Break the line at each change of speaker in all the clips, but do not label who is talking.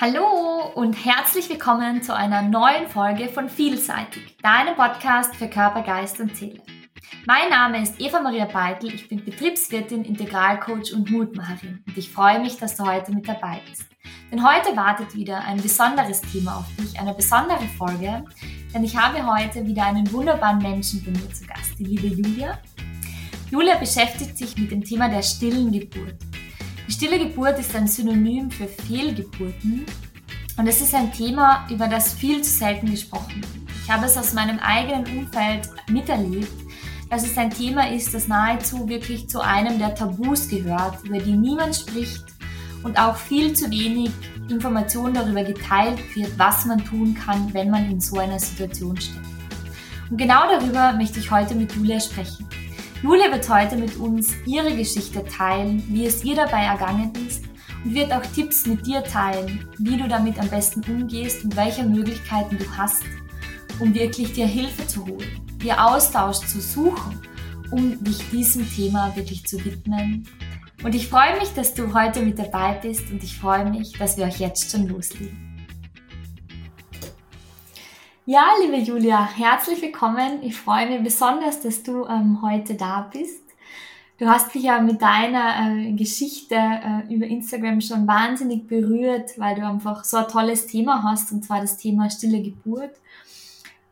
Hallo und herzlich willkommen zu einer neuen Folge von Vielseitig, deinem Podcast für Körper, Geist und Seele. Mein Name ist Eva Maria Beitel, ich bin Betriebswirtin, Integralcoach und Mutmacherin und ich freue mich, dass du heute mit dabei bist. Denn heute wartet wieder ein besonderes Thema auf dich, eine besondere Folge, denn ich habe heute wieder einen wunderbaren Menschen bei mir zu Gast, die liebe Julia. Julia beschäftigt sich mit dem Thema der stillen Geburt. Stille Geburt ist ein Synonym für Fehlgeburten und es ist ein Thema, über das viel zu selten gesprochen wird. Ich habe es aus meinem eigenen Umfeld miterlebt, dass es ein Thema ist, das nahezu wirklich zu einem der Tabus gehört, über die niemand spricht und auch viel zu wenig Information darüber geteilt wird, was man tun kann, wenn man in so einer Situation steckt. Und genau darüber möchte ich heute mit Julia sprechen. Julia wird heute mit uns ihre Geschichte teilen, wie es ihr dabei ergangen ist und wird auch Tipps mit dir teilen, wie du damit am besten umgehst und welche Möglichkeiten du hast, um wirklich dir Hilfe zu holen, dir Austausch zu suchen, um dich diesem Thema wirklich zu widmen. Und ich freue mich, dass du heute mit dabei bist und ich freue mich, dass wir euch jetzt schon loslegen. Ja, liebe Julia, herzlich willkommen. Ich freue mich besonders, dass du ähm, heute da bist. Du hast mich ja mit deiner äh, Geschichte äh, über Instagram schon wahnsinnig berührt, weil du einfach so ein tolles Thema hast, und zwar das Thema stille Geburt.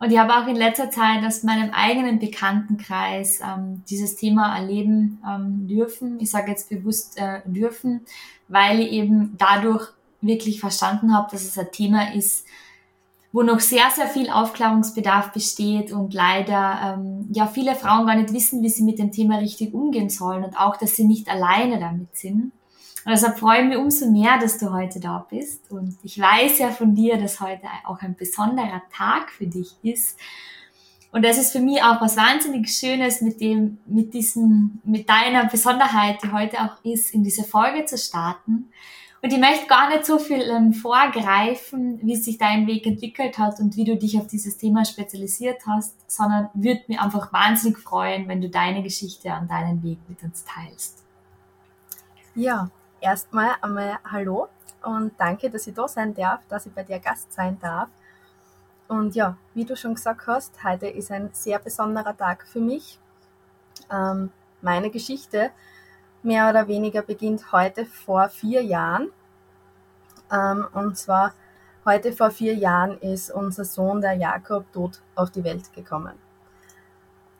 Und ich habe auch in letzter Zeit aus meinem eigenen Bekanntenkreis ähm, dieses Thema erleben ähm, dürfen. Ich sage jetzt bewusst äh, dürfen, weil ich eben dadurch wirklich verstanden habe, dass es ein Thema ist, wo noch sehr, sehr viel Aufklärungsbedarf besteht und leider ähm, ja viele Frauen gar nicht wissen, wie sie mit dem Thema richtig umgehen sollen und auch, dass sie nicht alleine damit sind. Und deshalb freue ich mich umso mehr, dass du heute da bist. Und ich weiß ja von dir, dass heute auch ein besonderer Tag für dich ist. Und das ist für mich auch was wahnsinnig Schönes, mit dem, mit diesem, mit deiner Besonderheit, die heute auch ist, in diese Folge zu starten. Und ich möchte gar nicht so viel ähm, vorgreifen, wie sich dein Weg entwickelt hat und wie du dich auf dieses Thema spezialisiert hast, sondern würde mich einfach wahnsinnig freuen, wenn du deine Geschichte und deinen Weg mit uns teilst.
Ja, erstmal einmal Hallo und danke, dass ich da sein darf, dass ich bei dir Gast sein darf. Und ja, wie du schon gesagt hast, heute ist ein sehr besonderer Tag für mich. Ähm, meine Geschichte mehr oder weniger beginnt heute vor vier Jahren. Ähm, und zwar heute vor vier Jahren ist unser Sohn, der Jakob, tot auf die Welt gekommen.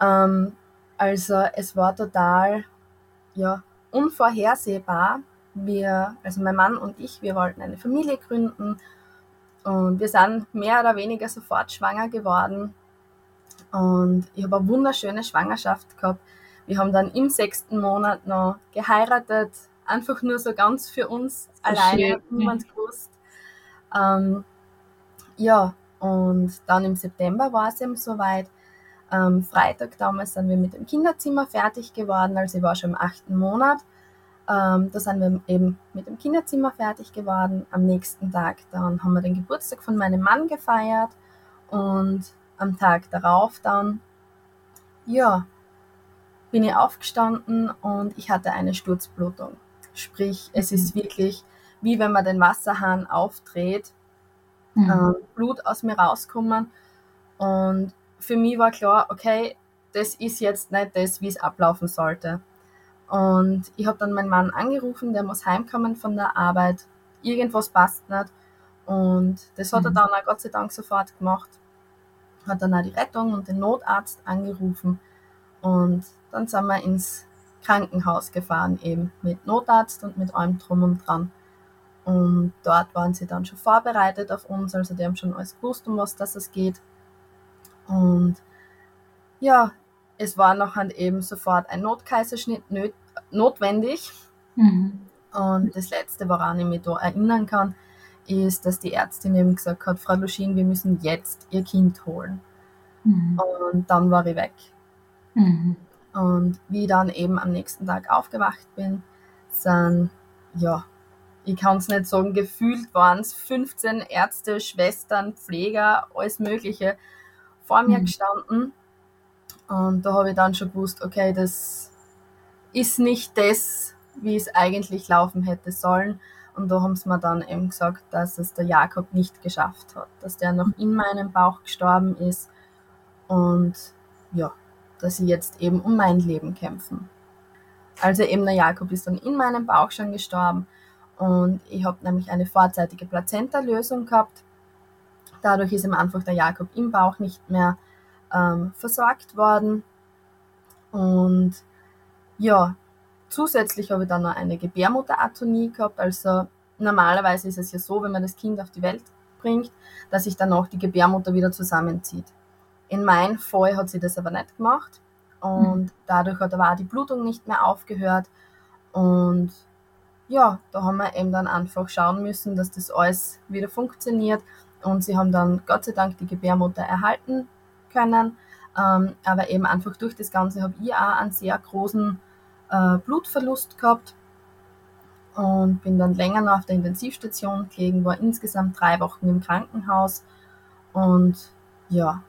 Ähm, also es war total ja, unvorhersehbar. Wir, also mein Mann und ich, wir wollten eine Familie gründen und wir sind mehr oder weniger sofort schwanger geworden. Und ich habe eine wunderschöne Schwangerschaft gehabt wir haben dann im sechsten Monat noch geheiratet, einfach nur so ganz für uns alleine, niemand gewusst. Ähm, ja, und dann im September war es eben soweit. Am Freitag damals sind wir mit dem Kinderzimmer fertig geworden, also ich war schon im achten Monat. Ähm, da sind wir eben mit dem Kinderzimmer fertig geworden. Am nächsten Tag dann haben wir den Geburtstag von meinem Mann gefeiert und am Tag darauf dann, ja, bin ich aufgestanden und ich hatte eine Sturzblutung. Sprich, es ist mhm. wirklich wie wenn man den Wasserhahn aufdreht, mhm. ähm, Blut aus mir rauskommen. Und für mich war klar, okay, das ist jetzt nicht das, wie es ablaufen sollte. Und ich habe dann meinen Mann angerufen, der muss heimkommen von der Arbeit. Irgendwas passt nicht. Und das hat mhm. er dann auch Gott sei Dank sofort gemacht. Hat dann auch die Rettung und den Notarzt angerufen. Und dann sind wir ins Krankenhaus gefahren, eben mit Notarzt und mit allem drum und dran. Und dort waren sie dann schon vorbereitet auf uns, also die haben schon alles gewusst, um was das es geht. Und ja, es war noch halt eben sofort ein Notkaiserschnitt notwendig. Mhm. Und das Letzte, woran ich mich da erinnern kann, ist, dass die Ärztin eben gesagt hat, Frau Luschin, wir müssen jetzt Ihr Kind holen. Mhm. Und dann war ich weg. Mhm. Und wie ich dann eben am nächsten Tag aufgewacht bin, sind, ja, ich kann es nicht sagen, gefühlt waren es 15 Ärzte, Schwestern, Pfleger, alles Mögliche vor mir mhm. gestanden. Und da habe ich dann schon gewusst, okay, das ist nicht das, wie es eigentlich laufen hätte sollen. Und da haben sie mir dann eben gesagt, dass es der Jakob nicht geschafft hat, dass der noch in meinem Bauch gestorben ist und ja, dass sie jetzt eben um mein Leben kämpfen. Also eben der Jakob ist dann in meinem Bauch schon gestorben und ich habe nämlich eine vorzeitige Plazenta-Lösung gehabt. Dadurch ist ihm einfach der Jakob im Bauch nicht mehr ähm, versorgt worden. Und ja, zusätzlich habe ich dann noch eine Gebärmutteratonie gehabt. Also normalerweise ist es ja so, wenn man das Kind auf die Welt bringt, dass sich dann auch die Gebärmutter wieder zusammenzieht. In meinem Fall hat sie das aber nicht gemacht. Und mhm. dadurch hat aber auch die Blutung nicht mehr aufgehört. Und ja, da haben wir eben dann einfach schauen müssen, dass das alles wieder funktioniert. Und sie haben dann Gott sei Dank die Gebärmutter erhalten können, ähm, aber eben einfach durch das Ganze habe ich auch einen sehr großen äh, Blutverlust gehabt und bin dann länger noch auf der Intensivstation gelegen, war insgesamt drei Wochen im Krankenhaus. Und ja,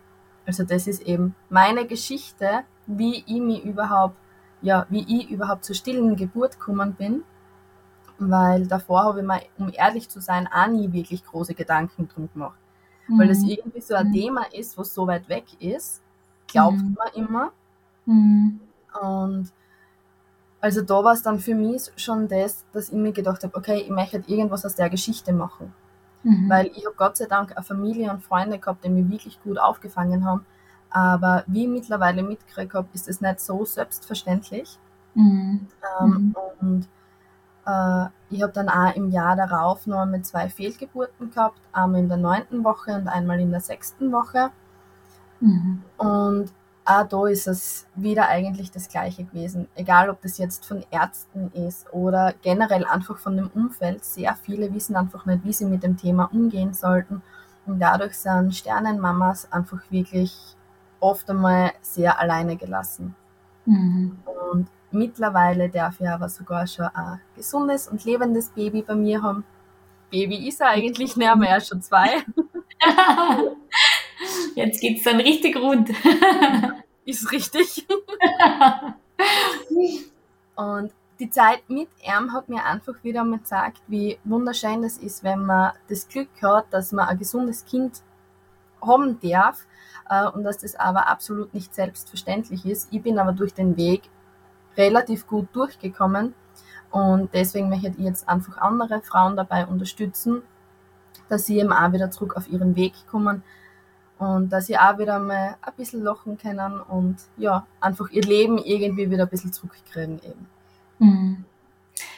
also das ist eben meine Geschichte, wie ich mich überhaupt, ja, wie ich überhaupt zur stillen Geburt gekommen bin. Weil davor habe ich mir, um ehrlich zu sein, auch nie wirklich große Gedanken drum gemacht. Mhm. Weil das mhm. irgendwie so ein mhm. Thema ist, was so weit weg ist, glaubt mhm. man immer. Mhm. Und also da war es dann für mich schon das, dass ich mir gedacht habe, okay, ich möchte irgendwas aus der Geschichte machen. Mhm. Weil ich habe Gott sei Dank eine Familie und Freunde gehabt, die mich wirklich gut aufgefangen haben. Aber wie ich mittlerweile mitgekriegt habe, ist es nicht so selbstverständlich. Mhm. Ähm, mhm. Und äh, ich habe dann auch im Jahr darauf noch mit zwei Fehlgeburten gehabt, einmal in der neunten Woche und einmal in der sechsten Woche. Mhm. Und auch da ist es wieder eigentlich das Gleiche gewesen. Egal, ob das jetzt von Ärzten ist oder generell einfach von dem Umfeld. Sehr viele wissen einfach nicht, wie sie mit dem Thema umgehen sollten. Und dadurch sind Sternenmamas einfach wirklich oft einmal sehr alleine gelassen. Mhm. Und mittlerweile darf ich aber sogar schon ein gesundes und lebendes Baby bei mir haben. Baby ist er eigentlich nicht mehr, er ist schon zwei.
Jetzt geht's dann richtig rund.
ist richtig. und die Zeit mit ihm hat mir einfach wieder mal gezeigt, wie wunderschön das ist, wenn man das Glück hat, dass man ein gesundes Kind haben darf äh, und dass das aber absolut nicht selbstverständlich ist. Ich bin aber durch den Weg relativ gut durchgekommen und deswegen möchte ich jetzt einfach andere Frauen dabei unterstützen, dass sie eben auch wieder zurück auf ihren Weg kommen, und dass sie auch wieder mal ein bisschen lachen können und ja, einfach ihr Leben irgendwie wieder ein bisschen zurückkriegen eben.
Mhm.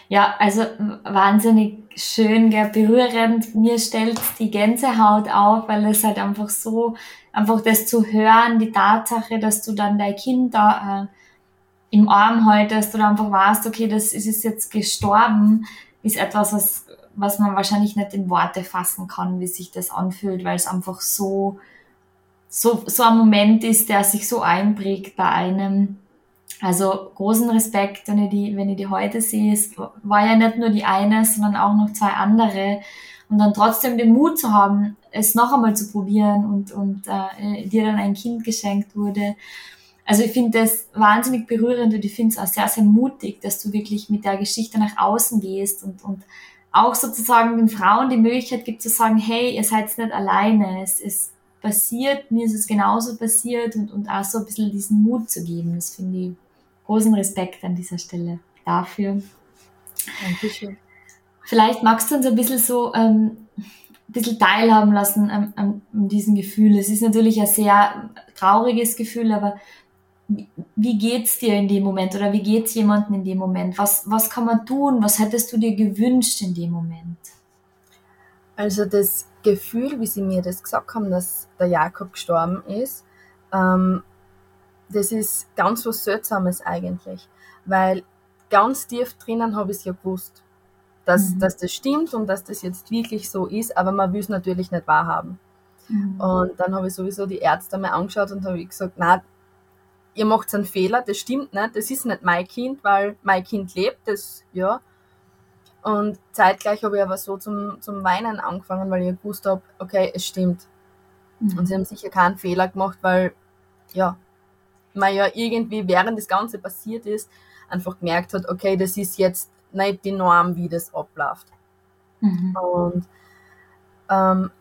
Ja, also wahnsinnig schön, gell, berührend. Mir stellt die Gänsehaut auf, weil es halt einfach so, einfach das zu hören, die Tatsache, dass du dann dein Kind da äh, im Arm haltest oder einfach weißt, okay, das ist jetzt gestorben, ist etwas, was, was man wahrscheinlich nicht in Worte fassen kann, wie sich das anfühlt, weil es einfach so, so, so ein Moment ist, der sich so einprägt bei einem. Also großen Respekt, wenn ich die, wenn ich die heute sehe. Es war ja nicht nur die eine, sondern auch noch zwei andere. Und dann trotzdem den Mut zu haben, es noch einmal zu probieren und, und äh, dir dann ein Kind geschenkt wurde. Also ich finde das wahnsinnig berührend und ich finde es auch sehr, sehr mutig, dass du wirklich mit der Geschichte nach außen gehst und, und auch sozusagen den Frauen die Möglichkeit gibt zu sagen, hey, ihr seid nicht alleine. Es ist passiert, mir ist es genauso passiert und, und auch so ein bisschen diesen Mut zu geben. Das finde ich großen Respekt an dieser Stelle dafür. Dankeschön. Vielleicht magst du uns ein bisschen so ähm, ein bisschen teilhaben lassen an, an, an diesem Gefühl. Es ist natürlich ein sehr trauriges Gefühl, aber wie geht's dir in dem Moment oder wie geht's jemandem in dem Moment? Was, was kann man tun? Was hättest du dir gewünscht in dem Moment?
Also das Gefühl, wie sie mir das gesagt haben, dass der Jakob gestorben ist, ähm, das ist ganz was Seltsames eigentlich, weil ganz tief drinnen habe ich es ja gewusst, dass, mhm. dass das stimmt und dass das jetzt wirklich so ist, aber man will es natürlich nicht wahrhaben. Mhm. Und dann habe ich sowieso die Ärzte mal angeschaut und habe gesagt, na, ihr macht einen Fehler, das stimmt nicht, das ist nicht mein Kind, weil mein Kind lebt, das, ja, und zeitgleich habe ich aber so zum, zum Weinen angefangen, weil ich gewusst habe, okay, es stimmt. Mhm. Und sie haben sicher keinen Fehler gemacht, weil, ja, man ja irgendwie, während das Ganze passiert ist, einfach gemerkt hat, okay, das ist jetzt nicht die Norm, wie das abläuft. Mhm. Und ähm,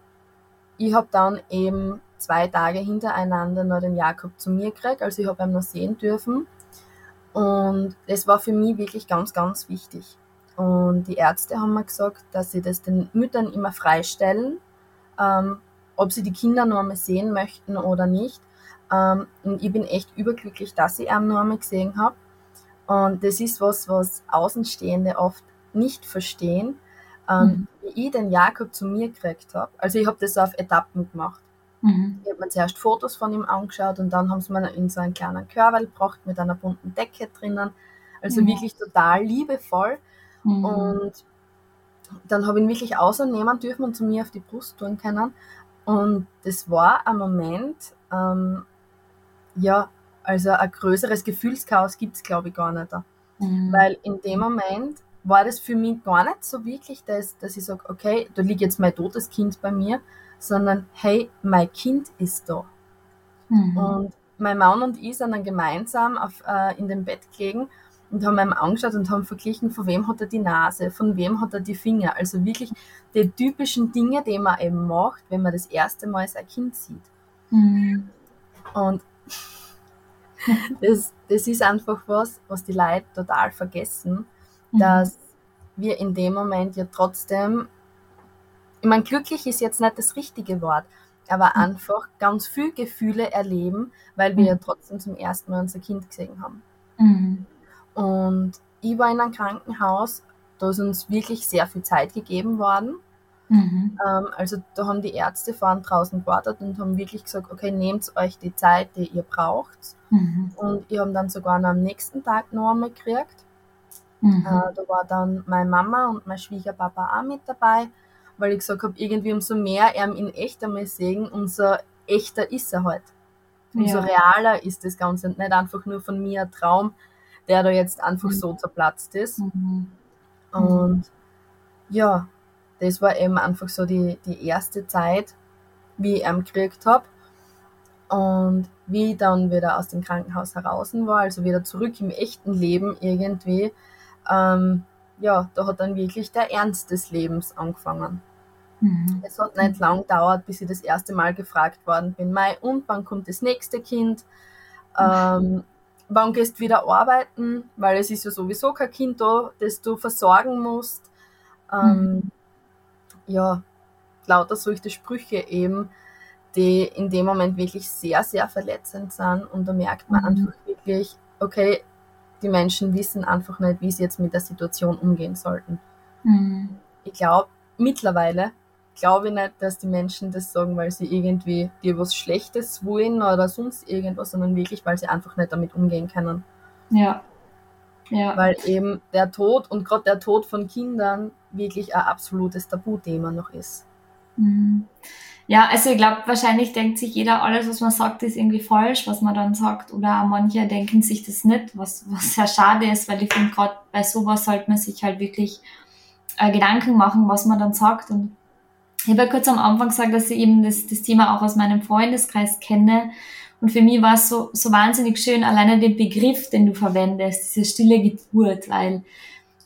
ich habe dann eben zwei Tage hintereinander noch den Jakob zu mir gekriegt, also ich habe ihn noch sehen dürfen. Und das war für mich wirklich ganz, ganz wichtig. Und die Ärzte haben mir gesagt, dass sie das den Müttern immer freistellen, ähm, ob sie die Kinder nur einmal sehen möchten oder nicht. Ähm, und ich bin echt überglücklich, dass ich ihn nur einmal gesehen habe. Und das ist was, was Außenstehende oft nicht verstehen, ähm, mhm. wie ich den Jakob zu mir gekriegt habe. Also ich habe das auf Etappen gemacht. Mhm. Ich habe mir zuerst Fotos von ihm angeschaut und dann haben sie mir in so einen kleinen Körper gebracht mit einer bunten Decke drinnen. Also mhm. wirklich total liebevoll. Mhm. Und dann habe ich ihn wirklich außernehmen dürfen und zu mir auf die Brust tun können. Und das war ein Moment, ähm, ja, also ein größeres Gefühlschaos gibt es, glaube ich, gar nicht. Mhm. Weil in dem Moment war das für mich gar nicht so wirklich, dass, dass ich sage, okay, da liegt jetzt mein totes Kind bei mir, sondern hey, mein Kind ist da. Mhm. Und mein Mann und ich sind dann gemeinsam auf, äh, in dem Bett gelegen und haben ihm angeschaut und haben verglichen, von wem hat er die Nase, von wem hat er die Finger. Also wirklich die typischen Dinge, die man eben macht, wenn man das erste Mal sein Kind sieht. Mhm. Und das, das ist einfach was, was die Leute total vergessen, mhm. dass wir in dem Moment ja trotzdem ich meine, glücklich ist jetzt nicht das richtige Wort, aber mhm. einfach ganz viel Gefühle erleben, weil wir mhm. ja trotzdem zum ersten Mal unser Kind gesehen haben. Und ich war in einem Krankenhaus, da ist uns wirklich sehr viel Zeit gegeben worden. Mhm. Ähm, also da haben die Ärzte vorne draußen gewartet und haben wirklich gesagt, okay, nehmt euch die Zeit, die ihr braucht. Mhm. Und ich habe dann sogar noch am nächsten Tag noch einmal gekriegt. Mhm. Äh, da war dann meine Mama und mein Schwiegerpapa auch mit dabei weil ich gesagt habe, irgendwie umso mehr er in echt einmal sehen, umso echter ist er halt. Umso ja. realer ist das Ganze und nicht einfach nur von mir ein Traum, der da jetzt einfach so zerplatzt ist. Mhm. Und ja, das war eben einfach so die, die erste Zeit, wie ich ihn gekriegt habe. Und wie ich dann wieder aus dem Krankenhaus heraus war, also wieder zurück im echten Leben irgendwie, ähm, ja, da hat dann wirklich der Ernst des Lebens angefangen. Mhm. Es hat nicht lang gedauert, bis ich das erste Mal gefragt worden bin, Mai, und wann kommt das nächste Kind? Ähm, wann gehst du wieder arbeiten? Weil es ist ja sowieso kein Kind da, das du versorgen musst. Ähm, mhm. Ja, lauter solche Sprüche eben, die in dem Moment wirklich sehr, sehr verletzend sind. Und da merkt man mhm. einfach wirklich, okay, die Menschen wissen einfach nicht, wie sie jetzt mit der Situation umgehen sollten. Mhm. Ich glaube, mittlerweile glaube ich nicht, dass die Menschen das sagen, weil sie irgendwie dir was Schlechtes wollen oder sonst irgendwas, sondern wirklich, weil sie einfach nicht damit umgehen können.
Ja. Ja.
Weil eben der Tod und gerade der Tod von Kindern wirklich ein absolutes Tabuthema noch ist.
Mhm. Ja, also ich glaube, wahrscheinlich denkt sich jeder, alles, was man sagt, ist irgendwie falsch, was man dann sagt. Oder manche denken sich das nicht, was, was sehr schade ist, weil ich finde, gerade bei sowas sollte man sich halt wirklich äh, Gedanken machen, was man dann sagt. Und ich habe ja kurz am Anfang gesagt, dass ich eben das, das Thema auch aus meinem Freundeskreis kenne. Und für mich war es so, so wahnsinnig schön, alleine den Begriff, den du verwendest, diese stille Geburt, weil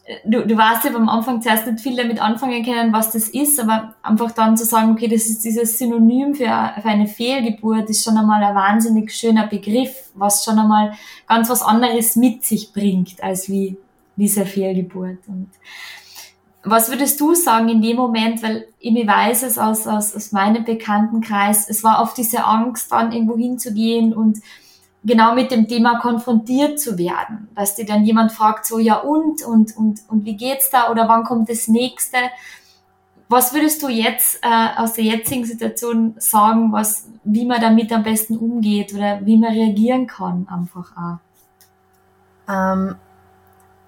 äh, du, du warst ja am Anfang zuerst nicht viel damit anfangen können, was das ist, aber einfach dann zu sagen, okay, das ist dieses Synonym für, für eine Fehlgeburt, ist schon einmal ein wahnsinnig schöner Begriff, was schon einmal ganz was anderes mit sich bringt, als wie diese Fehlgeburt. Und was würdest du sagen in dem Moment, weil ich weiß es aus, aus, aus meinem Bekanntenkreis, es war oft diese Angst, dann irgendwo hinzugehen und genau mit dem Thema konfrontiert zu werden, dass dir dann jemand fragt, so ja und, und, und, und wie geht's da oder wann kommt das nächste? Was würdest du jetzt äh, aus der jetzigen Situation sagen, was, wie man damit am besten umgeht oder wie man reagieren kann einfach auch?
Ähm,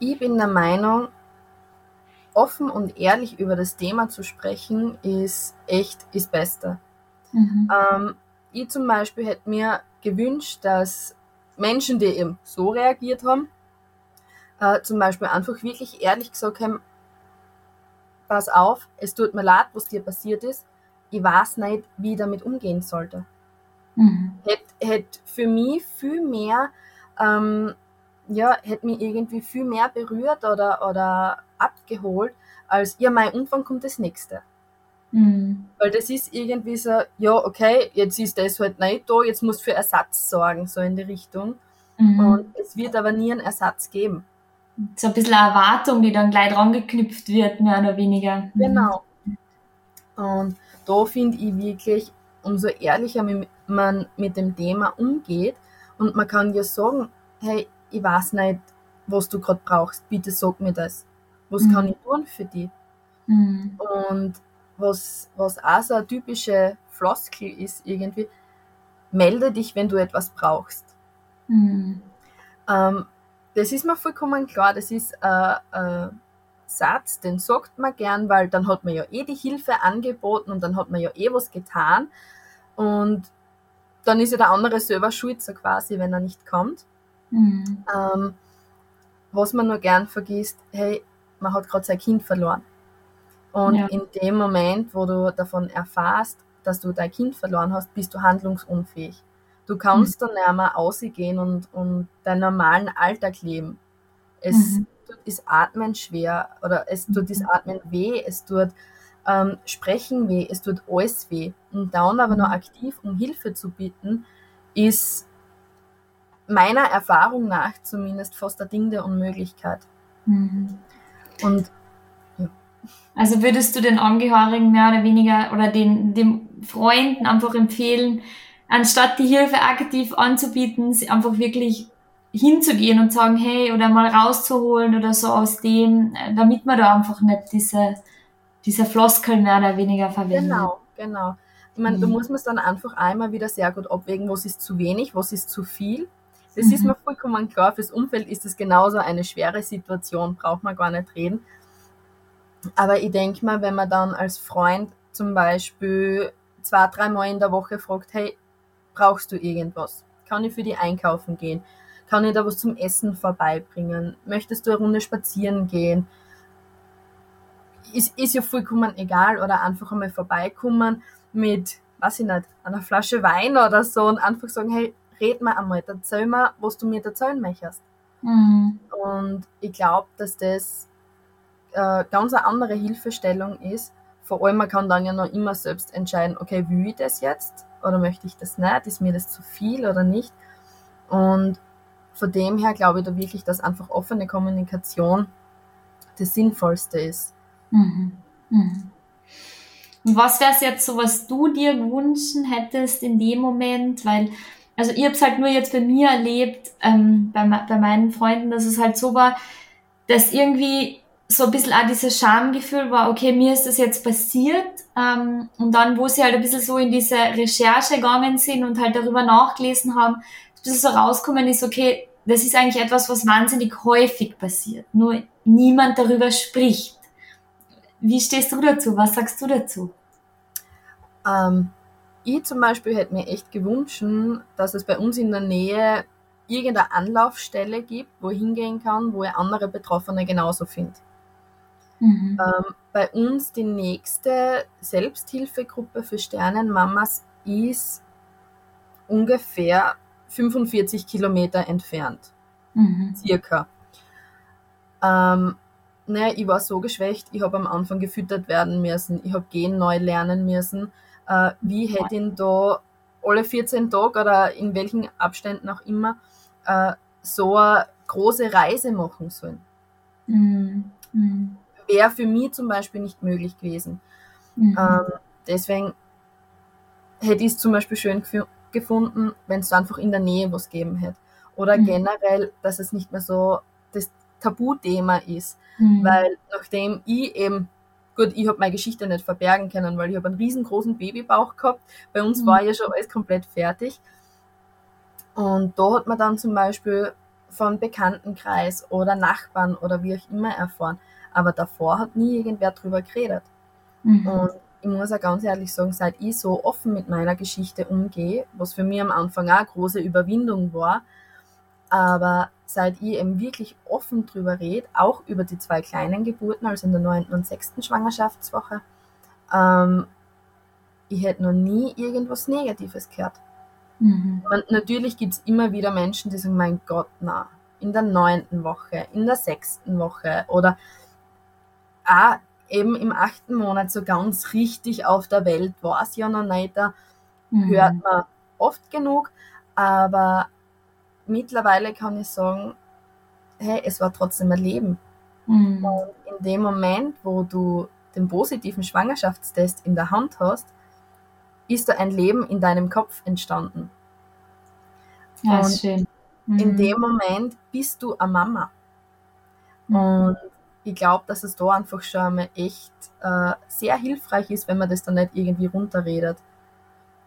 ich bin der Meinung, offen und ehrlich über das Thema zu sprechen, ist echt das Beste. Mhm. Ähm, ich zum Beispiel hätte mir gewünscht, dass Menschen, die eben so reagiert haben, äh, zum Beispiel einfach wirklich ehrlich gesagt haben, pass auf, es tut mir leid, was dir passiert ist, ich weiß nicht, wie ich damit umgehen sollte. Mhm. Hätte hätt für mich viel mehr ähm, ja, hätte mich irgendwie viel mehr berührt oder, oder abgeholt, als ja, mein Umfang kommt das nächste. Mhm. Weil das ist irgendwie so, ja, okay, jetzt ist das halt nicht da, jetzt musst du für Ersatz sorgen, so in die Richtung. Mhm. Und es wird aber nie einen Ersatz geben.
So ein bisschen eine Erwartung, die dann gleich dran geknüpft wird, mehr oder weniger.
Mhm. Genau. Und da finde ich wirklich, umso ehrlicher man mit dem Thema umgeht und man kann ja sagen, hey, ich weiß nicht, was du gerade brauchst, bitte sag mir das. Was mhm. kann ich tun für dich? Mhm. Und was, was auch so eine typische Floskel ist irgendwie, melde dich, wenn du etwas brauchst. Mhm. Ähm, das ist mir vollkommen klar, das ist ein, ein Satz, den sagt man gern, weil dann hat man ja eh die Hilfe angeboten und dann hat man ja eh was getan und dann ist ja der andere selber schuld, so quasi, wenn er nicht kommt. Mhm. Ähm, was man nur gern vergisst, hey, man hat gerade sein Kind verloren. Und ja. in dem Moment, wo du davon erfährst, dass du dein Kind verloren hast, bist du handlungsunfähig. Du kannst mhm. dann nicht mehr ausgehen und, und deinen normalen Alltag leben. Es mhm. tut das Atmen schwer oder es tut das mhm. Atmen weh, es tut ähm, Sprechen weh, es tut alles weh. Und dann aber noch mhm. aktiv um Hilfe zu bitten, ist meiner Erfahrung nach zumindest fast ein Ding der Unmöglichkeit. Mhm.
Und also würdest du den Angehörigen mehr oder weniger oder den, den Freunden einfach empfehlen, anstatt die Hilfe aktiv anzubieten, sie einfach wirklich hinzugehen und sagen, hey, oder mal rauszuholen oder so aus dem, damit man da einfach nicht diese, diese Floskel mehr oder weniger verwendet.
Genau, genau. Ich meine, mhm. da muss man es dann einfach einmal wieder sehr gut abwägen, was ist zu wenig, was ist zu viel. Das mhm. ist mir vollkommen klar. Fürs Umfeld ist es genauso eine schwere Situation, braucht man gar nicht reden. Aber ich denke mal, wenn man dann als Freund zum Beispiel zwei, dreimal in der Woche fragt, hey, brauchst du irgendwas? Kann ich für die einkaufen gehen? Kann ich da was zum Essen vorbeibringen? Möchtest du eine Runde spazieren gehen? Ist, ist ja vollkommen egal oder einfach einmal vorbeikommen mit, weiß ich nicht, einer Flasche Wein oder so und einfach sagen, hey, red mal einmal, erzähl mir, was du mir erzählen möchtest. Mhm. Und ich glaube, dass das äh, ganz eine andere Hilfestellung ist. Vor allem, man kann dann ja noch immer selbst entscheiden, okay, will ich das jetzt oder möchte ich das nicht? Ist mir das zu viel oder nicht? Und von dem her glaube ich da wirklich, dass einfach offene Kommunikation das Sinnvollste ist. Mhm.
Mhm. Und was wäre es jetzt so, was du dir gewünscht hättest in dem Moment? Weil, also ich habe es halt nur jetzt bei mir erlebt, ähm, bei, bei meinen Freunden, dass es halt so war, dass irgendwie so ein bisschen auch dieses Schamgefühl war, okay, mir ist das jetzt passiert. Ähm, und dann, wo sie halt ein bisschen so in diese Recherche gegangen sind und halt darüber nachgelesen haben, dass so rauskommen ist, okay, das ist eigentlich etwas, was wahnsinnig häufig passiert. Nur niemand darüber spricht. Wie stehst du dazu? Was sagst du dazu?
Ähm, ich zum Beispiel hätte mir echt gewünscht, dass es bei uns in der Nähe irgendeine Anlaufstelle gibt, wo ich hingehen kann, wo ich andere Betroffene genauso finde. Mhm. Ähm, bei uns die nächste Selbsthilfegruppe für Sternenmamas ist ungefähr 45 Kilometer entfernt. Mhm. Circa. Ähm, naja, ich war so geschwächt, ich habe am Anfang gefüttert werden müssen, ich habe gehen neu lernen müssen. Äh, wie hätte ich da alle 14 Tage oder in welchen Abständen auch immer äh, so eine große Reise machen sollen? Mhm. Mhm wäre für mich zum Beispiel nicht möglich gewesen. Mhm. Ähm, deswegen hätte ich es zum Beispiel schön gefunden, wenn es einfach in der Nähe was geben hätte. Oder mhm. generell, dass es nicht mehr so das Tabuthema ist. Mhm. Weil nachdem ich eben, gut, ich habe meine Geschichte nicht verbergen können, weil ich habe einen riesengroßen Babybauch gehabt. Bei uns mhm. war ja schon alles komplett fertig. Und da hat man dann zum Beispiel von Bekanntenkreis oder Nachbarn oder wie auch immer erfahren, aber davor hat nie irgendwer drüber geredet. Mhm. Und ich muss auch ganz ehrlich sagen, seit ich so offen mit meiner Geschichte umgehe, was für mich am Anfang auch eine große Überwindung war, aber seit ich eben wirklich offen drüber rede, auch über die zwei kleinen Geburten, also in der neunten und sechsten Schwangerschaftswoche, ähm, ich hätte noch nie irgendwas Negatives gehört. Mhm. Man, natürlich gibt es immer wieder Menschen, die sagen, mein Gott, na, in der neunten Woche, in der sechsten Woche oder auch eben im achten Monat so ganz richtig auf der Welt war es ja noch nicht. Da mhm. hört man oft genug, aber mittlerweile kann ich sagen, hey, es war trotzdem ein Leben. Mhm. Und in dem Moment, wo du den positiven Schwangerschaftstest in der Hand hast, ist da ein Leben in deinem Kopf entstanden.
Ja, und schön.
Mhm. in dem Moment bist du eine Mama. Mhm. Und ich glaube, dass es da einfach schon einmal echt äh, sehr hilfreich ist, wenn man das dann nicht irgendwie runterredet.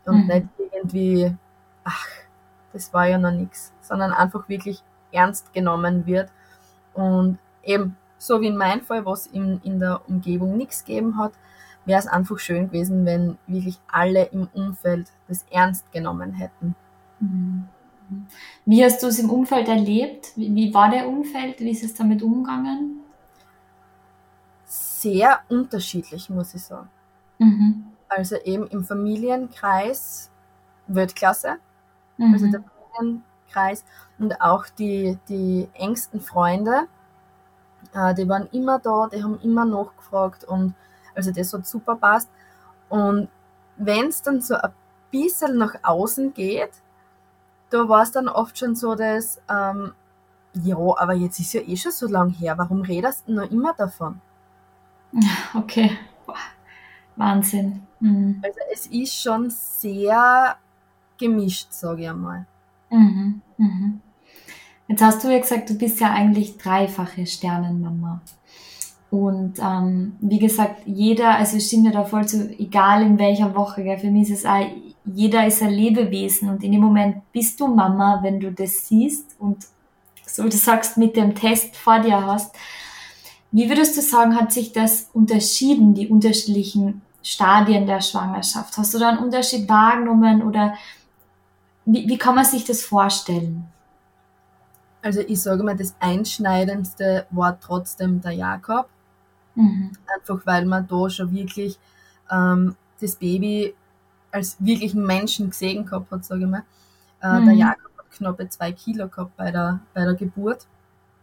Und mhm. nicht irgendwie, ach, das war ja noch nichts, sondern einfach wirklich ernst genommen wird. Und eben, so wie in meinem Fall, was in, in der Umgebung nichts gegeben hat, wäre es einfach schön gewesen, wenn wirklich alle im Umfeld das ernst genommen hätten.
Mhm. Wie hast du es im Umfeld erlebt? Wie, wie war der Umfeld? Wie ist es damit umgegangen?
Sehr unterschiedlich, muss ich sagen. Mhm. Also eben im Familienkreis Weltklasse, mhm. also der Familienkreis und auch die, die engsten Freunde, äh, die waren immer da, die haben immer nachgefragt und also das hat super passt. Und wenn es dann so ein bisschen nach außen geht, da war es dann oft schon so, dass, ähm, ja, aber jetzt ist ja eh schon so lang her, warum redest du noch immer davon?
Okay. Wahnsinn.
Mhm. Also es ist schon sehr gemischt, sage ich einmal. Mhm.
Mhm. Jetzt hast du ja gesagt, du bist ja eigentlich dreifache Sternenmama. Und ähm, wie gesagt, jeder, also ich stimme da voll zu, egal in welcher Woche, gell, für mich ist es auch jeder ist ein Lebewesen und in dem Moment bist du Mama, wenn du das siehst und so du sagst, mit dem Test vor dir hast. Wie würdest du sagen, hat sich das unterschieden, die unterschiedlichen Stadien der Schwangerschaft? Hast du da einen Unterschied wahrgenommen oder wie, wie kann man sich das vorstellen?
Also ich sage mal, das Einschneidendste war trotzdem der Jakob. Mhm. Einfach weil man da schon wirklich ähm, das Baby als wirklichen Menschen gesehen gehabt hat, sage ich mal. Äh, mhm. Der Jakob hat knappe zwei Kilo gehabt bei der, bei der Geburt.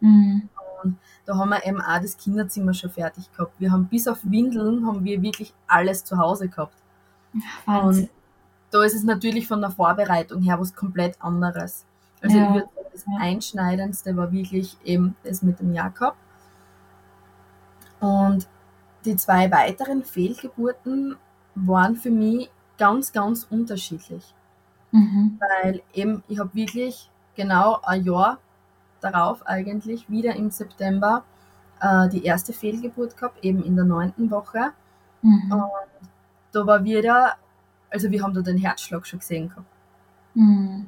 Mhm. Und da haben wir eben auch das Kinderzimmer schon fertig gehabt. Wir haben bis auf Windeln haben wir wirklich alles zu Hause gehabt.
Wahnsinn.
Und da ist es natürlich von der Vorbereitung her was komplett anderes. Also ja. ich würde sagen, das Einschneidendste war wirklich eben das mit dem Jakob. Und die zwei weiteren Fehlgeburten waren für mich ganz, ganz unterschiedlich. Mhm. Weil eben, ich habe wirklich genau ein Jahr darauf eigentlich wieder im September äh, die erste Fehlgeburt gehabt, eben in der neunten Woche. Mhm. Und da war wieder, also wir haben da den Herzschlag schon gesehen gehabt. Mhm.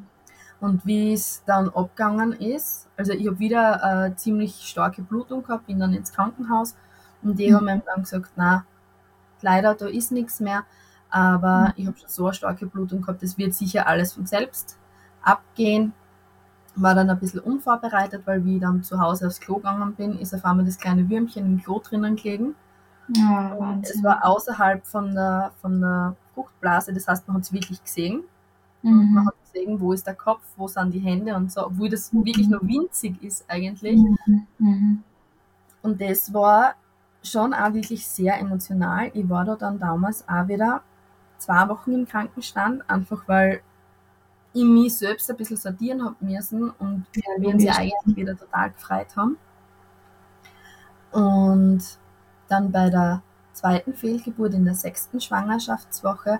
Und wie es dann abgegangen ist, also ich habe wieder äh, ziemlich starke Blutung gehabt, bin dann ins Krankenhaus und die mhm. haben mir dann gesagt, na, leider, da ist nichts mehr. Aber mhm. ich habe schon so eine starke Blutung gehabt, das wird sicher alles von selbst abgehen. War dann ein bisschen unvorbereitet, weil wie ich dann zu Hause aufs Klo gegangen bin, ist auf einmal das kleine Würmchen im Klo drinnen gelegen. Ja, es war außerhalb von der, von der Fruchtblase, das heißt, man hat es wirklich gesehen. Mhm. Man hat gesehen, wo ist der Kopf, wo sind die Hände und so, obwohl das mhm. wirklich nur winzig ist eigentlich. Mhm. mhm. Und das war schon auch wirklich sehr emotional. Ich war da dann damals auch wieder zwei Wochen im Krankenstand, einfach weil ich mich selbst ein bisschen sortieren habe müssen und ja, wir uns ja eigentlich wieder total gefreut haben. Und dann bei der zweiten Fehlgeburt in der sechsten Schwangerschaftswoche, äh,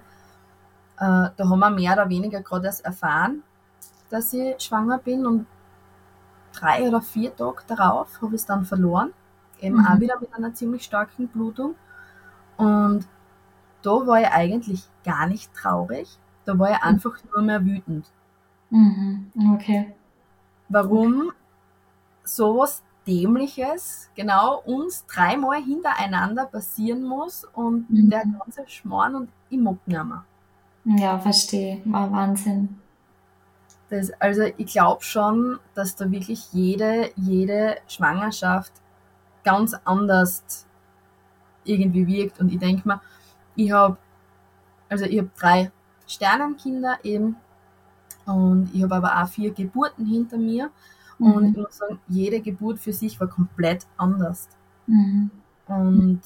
da haben wir mehr oder weniger gerade erst erfahren, dass ich schwanger bin und drei oder vier Tage darauf habe ich es dann verloren. Eben mhm. auch wieder mit einer ziemlich starken Blutung. Und da war ich eigentlich gar nicht traurig, da war ich einfach nur mehr wütend.
Mhm, okay.
Warum sowas Dämliches genau uns dreimal hintereinander passieren muss und mhm. der ganze Schmarrn und ich mag nicht mehr.
Ja, verstehe. War Wahnsinn.
Das, also ich glaube schon, dass da wirklich jede, jede Schwangerschaft ganz anders irgendwie wirkt. Und ich denke mir, ich habe also ich habe drei Sternenkinder eben und ich habe aber auch vier Geburten hinter mir Mhm. Und ich muss sagen, jede Geburt für sich war komplett anders.
Mhm.
Und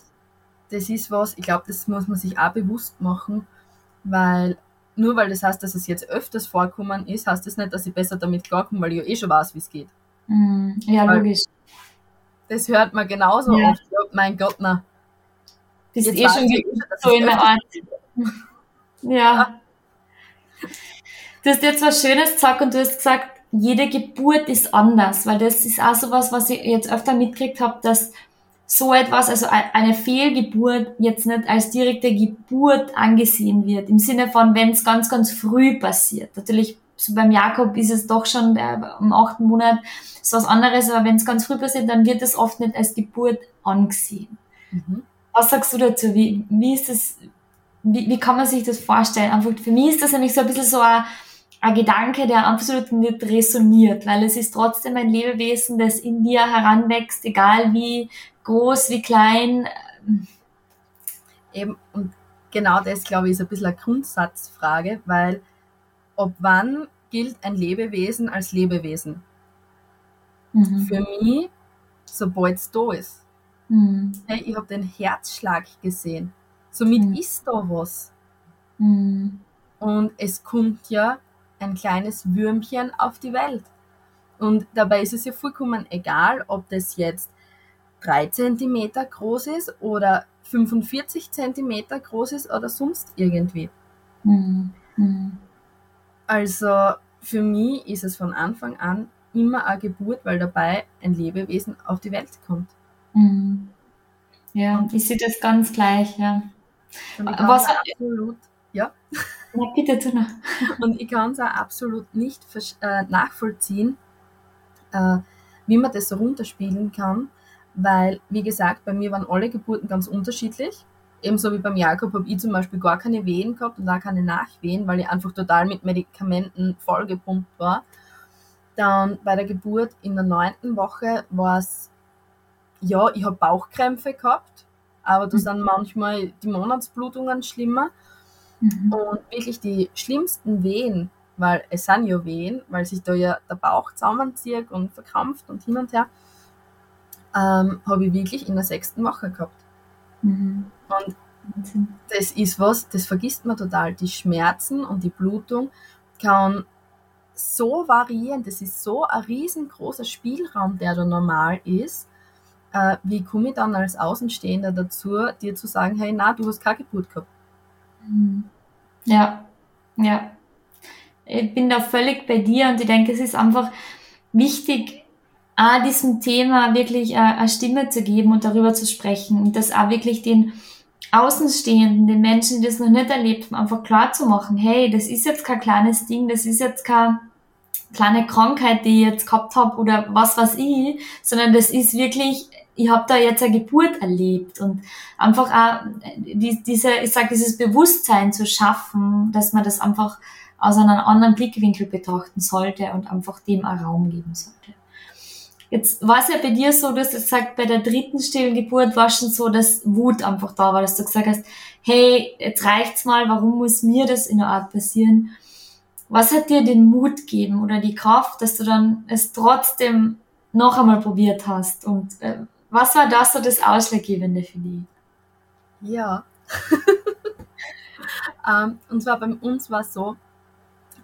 das ist was, ich glaube, das muss man sich auch bewusst machen, weil nur weil das heißt, dass es jetzt öfters vorkommen ist, heißt das nicht, dass ich besser damit klarkomme, weil ich ja eh schon weiß, wie es geht.
Mhm. Ja,
Weil-
logisch.
Das hört man genauso
Ja.
oft. Ja, mein Gott, na.
Bist
jetzt
eh schon
dass
so in der Art. Ja. Du hast jetzt was Schönes gesagt und du hast gesagt, jede Geburt ist anders, weil das ist auch so was, was ich jetzt öfter mitgekriegt habe, dass so etwas, also ein- eine Fehlgeburt jetzt nicht als direkte Geburt angesehen wird, im Sinne von, wenn es ganz, ganz früh passiert. Natürlich, so beim Jakob ist es doch schon der, im achten Monat so was anderes, aber wenn es ganz früh passiert, dann wird es oft nicht als Geburt angesehen.
Mhm.
Was sagst du dazu? Wie, wie ist das, wie, wie kann man sich das vorstellen? Einfach, für mich ist das nämlich so ein bisschen so ein, ein Gedanke, der absolut nicht resoniert, weil es ist trotzdem ein Lebewesen, das in dir heranwächst, egal wie groß, wie klein.
Eben, und genau das, glaube ich, ist ein bisschen eine Grundsatzfrage, weil ob wann gilt ein Lebewesen als Lebewesen?
Mhm.
Für mich, sobald es da ist.
Mhm.
Hey, ich habe den Herzschlag gesehen. Somit
Mhm.
ist da was.
Mhm.
Und es kommt ja ein kleines Würmchen auf die Welt. Und dabei ist es ja vollkommen egal, ob das jetzt 3 cm groß ist oder 45 cm groß ist oder sonst irgendwie.
Mhm. Mhm.
Also für mich ist es von Anfang an immer eine Geburt, weil dabei ein Lebewesen auf die Welt kommt.
Mhm. Ja, ich sehe das ganz gleich, ja.
Und
Was-
absolut, ja,
Na, bitte tu noch.
und ich kann es auch absolut nicht äh, nachvollziehen, äh, wie man das so runterspielen kann, weil, wie gesagt, bei mir waren alle Geburten ganz unterschiedlich. Ebenso wie beim Jakob habe ich zum Beispiel gar keine Wehen gehabt und auch keine Nachwehen, weil ich einfach total mit Medikamenten vollgepumpt war. Dann bei der Geburt in der neunten Woche war es, ja, ich habe Bauchkrämpfe gehabt, aber da
Mhm.
sind manchmal die Monatsblutungen schlimmer.
Mhm.
Und wirklich die schlimmsten Wehen, weil es sind ja Wehen, weil sich da ja der Bauch zusammenzieht und verkrampft und hin und her, ähm, habe ich wirklich in der sechsten Woche gehabt.
Mhm.
Und das ist was, das vergisst man total. Die Schmerzen und die Blutung kann so variieren. Das ist so ein riesengroßer Spielraum, der da normal ist. Äh, wie komme ich dann als Außenstehender dazu, dir zu sagen, hey, na, du hast keine Geburt gehabt?
Mhm. Ja, ja. Ich bin da völlig bei dir und ich denke, es ist einfach wichtig, auch diesem Thema wirklich äh, eine Stimme zu geben und darüber zu sprechen und das auch wirklich den Außenstehenden, den Menschen, die das noch nicht erlebt haben, einfach klar zu machen, hey, das ist jetzt kein kleines Ding, das ist jetzt keine kleine Krankheit, die ich jetzt gehabt habe oder was weiß ich, sondern das ist wirklich, ich habe da jetzt eine Geburt erlebt und einfach auch die, diese, ich sag, dieses Bewusstsein zu schaffen, dass man das einfach aus einem anderen Blickwinkel betrachten sollte und einfach dem auch Raum geben sollte. Jetzt war es ja bei dir so, du hast gesagt, bei der dritten stillen Geburt war schon so, dass Wut einfach da war, dass du gesagt hast, hey, jetzt reicht's mal, warum muss mir das in der Art passieren? Was hat dir den Mut gegeben oder die Kraft, dass du dann es trotzdem noch einmal probiert hast? Und äh, was war das so das Ausschlaggebende für dich?
Ja. ähm, und zwar bei uns war es so,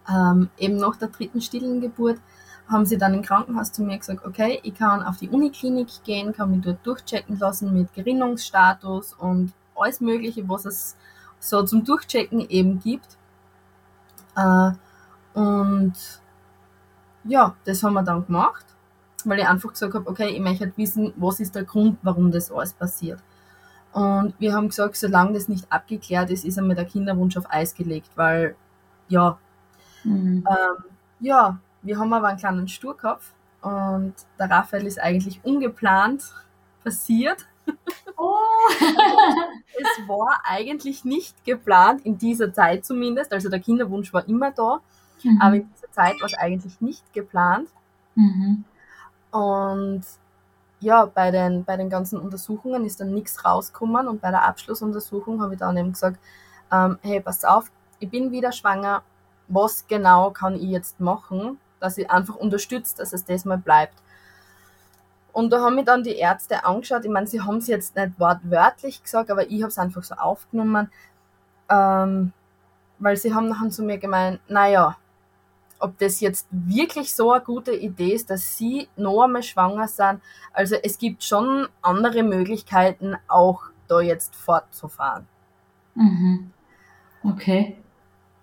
ähm, eben nach der dritten stillen Geburt haben sie dann im Krankenhaus zu mir gesagt, okay, ich kann auf die Uniklinik gehen, kann mich dort durchchecken lassen mit Gerinnungsstatus und alles Mögliche, was es so zum Durchchecken eben gibt. Äh, und ja, das haben wir dann gemacht, weil ich einfach gesagt habe, okay, ich möchte halt wissen, was ist der Grund, warum das alles passiert. Und wir haben gesagt, solange das nicht abgeklärt ist, ist einmal der Kinderwunsch auf Eis gelegt, weil, ja,
Mhm.
ähm, ja, wir haben aber einen kleinen Sturkopf und der Raphael ist eigentlich ungeplant passiert.
Oh.
Es war eigentlich nicht geplant, in dieser Zeit zumindest, also der Kinderwunsch war immer da,
Mhm.
aber in dieser Zeit war es eigentlich nicht geplant.
Mhm.
Und ja, bei den, bei den ganzen Untersuchungen ist dann nichts rausgekommen und bei der Abschlussuntersuchung habe ich dann eben gesagt, ähm, hey, pass auf, ich bin wieder schwanger, was genau kann ich jetzt machen, dass ich einfach unterstütze, dass es das mal bleibt. Und da haben mich dann die Ärzte angeschaut. Ich meine, sie haben es jetzt nicht wortwörtlich gesagt, aber ich habe es einfach so aufgenommen. Ähm, weil sie haben nachher zu mir gemeint, naja, ob das jetzt wirklich so eine gute Idee ist, dass sie noch einmal schwanger sind. Also es gibt schon andere Möglichkeiten, auch da jetzt fortzufahren.
Mhm. Okay.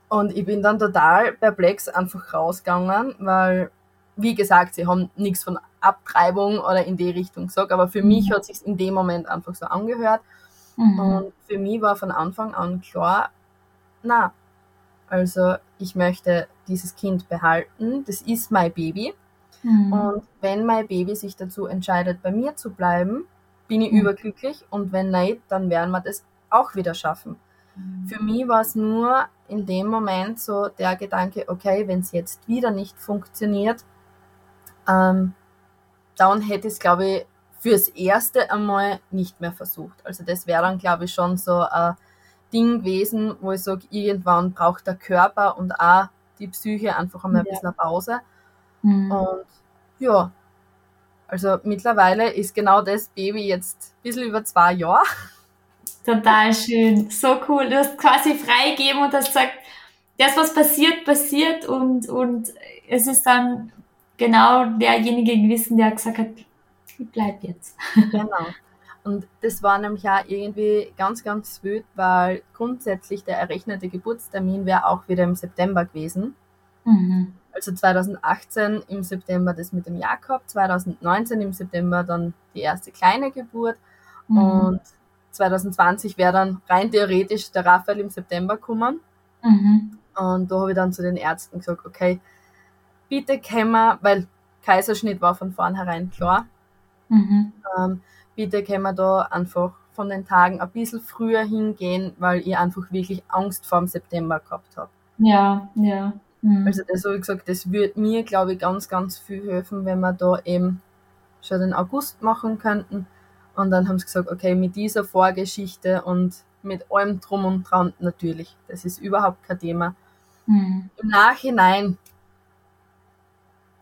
Und ich bin dann total perplex einfach rausgegangen, weil, wie gesagt, sie haben nichts von Abtreibung oder in die Richtung gesagt, aber für mich mhm. hat sich in dem Moment einfach so angehört. Mhm. Und für mich war von Anfang an klar, na, also ich möchte dieses Kind behalten, das ist mein Baby. Mhm. Und wenn mein Baby sich dazu entscheidet, bei mir zu bleiben, bin ich mhm. überglücklich und wenn nicht, dann werden wir das auch wieder schaffen. Mhm. Für mich war es nur in dem Moment so der Gedanke, okay, wenn es jetzt wieder nicht funktioniert, ähm, dann hätte ich es, glaube ich, fürs Erste einmal nicht mehr versucht. Also das wäre dann, glaube ich, schon so ein Ding gewesen, wo ich sage, irgendwann braucht der Körper und auch die Psyche einfach einmal ein bisschen eine Pause. Mhm. Und ja, also mittlerweile ist genau das Baby jetzt ein bisschen über zwei Jahre.
Total schön. So cool. Du hast quasi freigegeben und hast gesagt, das, was passiert, passiert und, und es ist dann genau derjenige gewesen, der gesagt hat, ich bleib jetzt.
Genau. Und das war nämlich auch irgendwie ganz, ganz wild, weil grundsätzlich der errechnete Geburtstermin wäre auch wieder im September gewesen. Mhm. Also 2018 im September das mit dem Jakob, 2019 im September dann die erste kleine Geburt mhm. und 2020 wäre dann rein theoretisch der Raphael im September gekommen. Mhm. Und da habe ich dann zu den Ärzten gesagt, okay, bitte können wir, weil Kaiserschnitt war von vornherein klar, mhm. ähm, bitte können wir da einfach von den Tagen ein bisschen früher hingehen, weil ich einfach wirklich Angst vor dem September gehabt habe.
Ja, ja.
Mhm. Also das habe ich gesagt, das würde mir, glaube ich, ganz, ganz viel helfen, wenn wir da eben schon den August machen könnten. Und dann haben sie gesagt, okay, mit dieser Vorgeschichte und mit allem drum und dran natürlich, das ist überhaupt kein Thema. Mhm. Im Nachhinein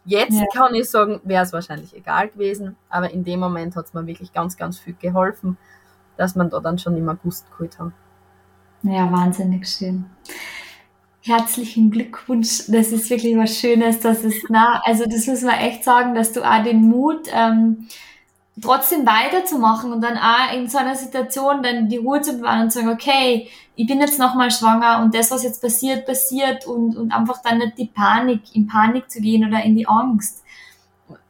Jetzt ja. kann ich sagen, wäre es wahrscheinlich egal gewesen, aber in dem Moment hat es mir wirklich ganz, ganz viel geholfen, dass man da dann schon im August geholt haben.
Ja, wahnsinnig schön. Herzlichen Glückwunsch. Das ist wirklich was Schönes. Das ist nah, also das muss man echt sagen, dass du auch den Mut ähm, trotzdem weiterzumachen und dann auch in so einer Situation dann die Ruhe zu bewahren und zu sagen, okay, ich bin jetzt nochmal schwanger und das, was jetzt passiert, passiert und, und einfach dann nicht die Panik, in Panik zu gehen oder in die Angst.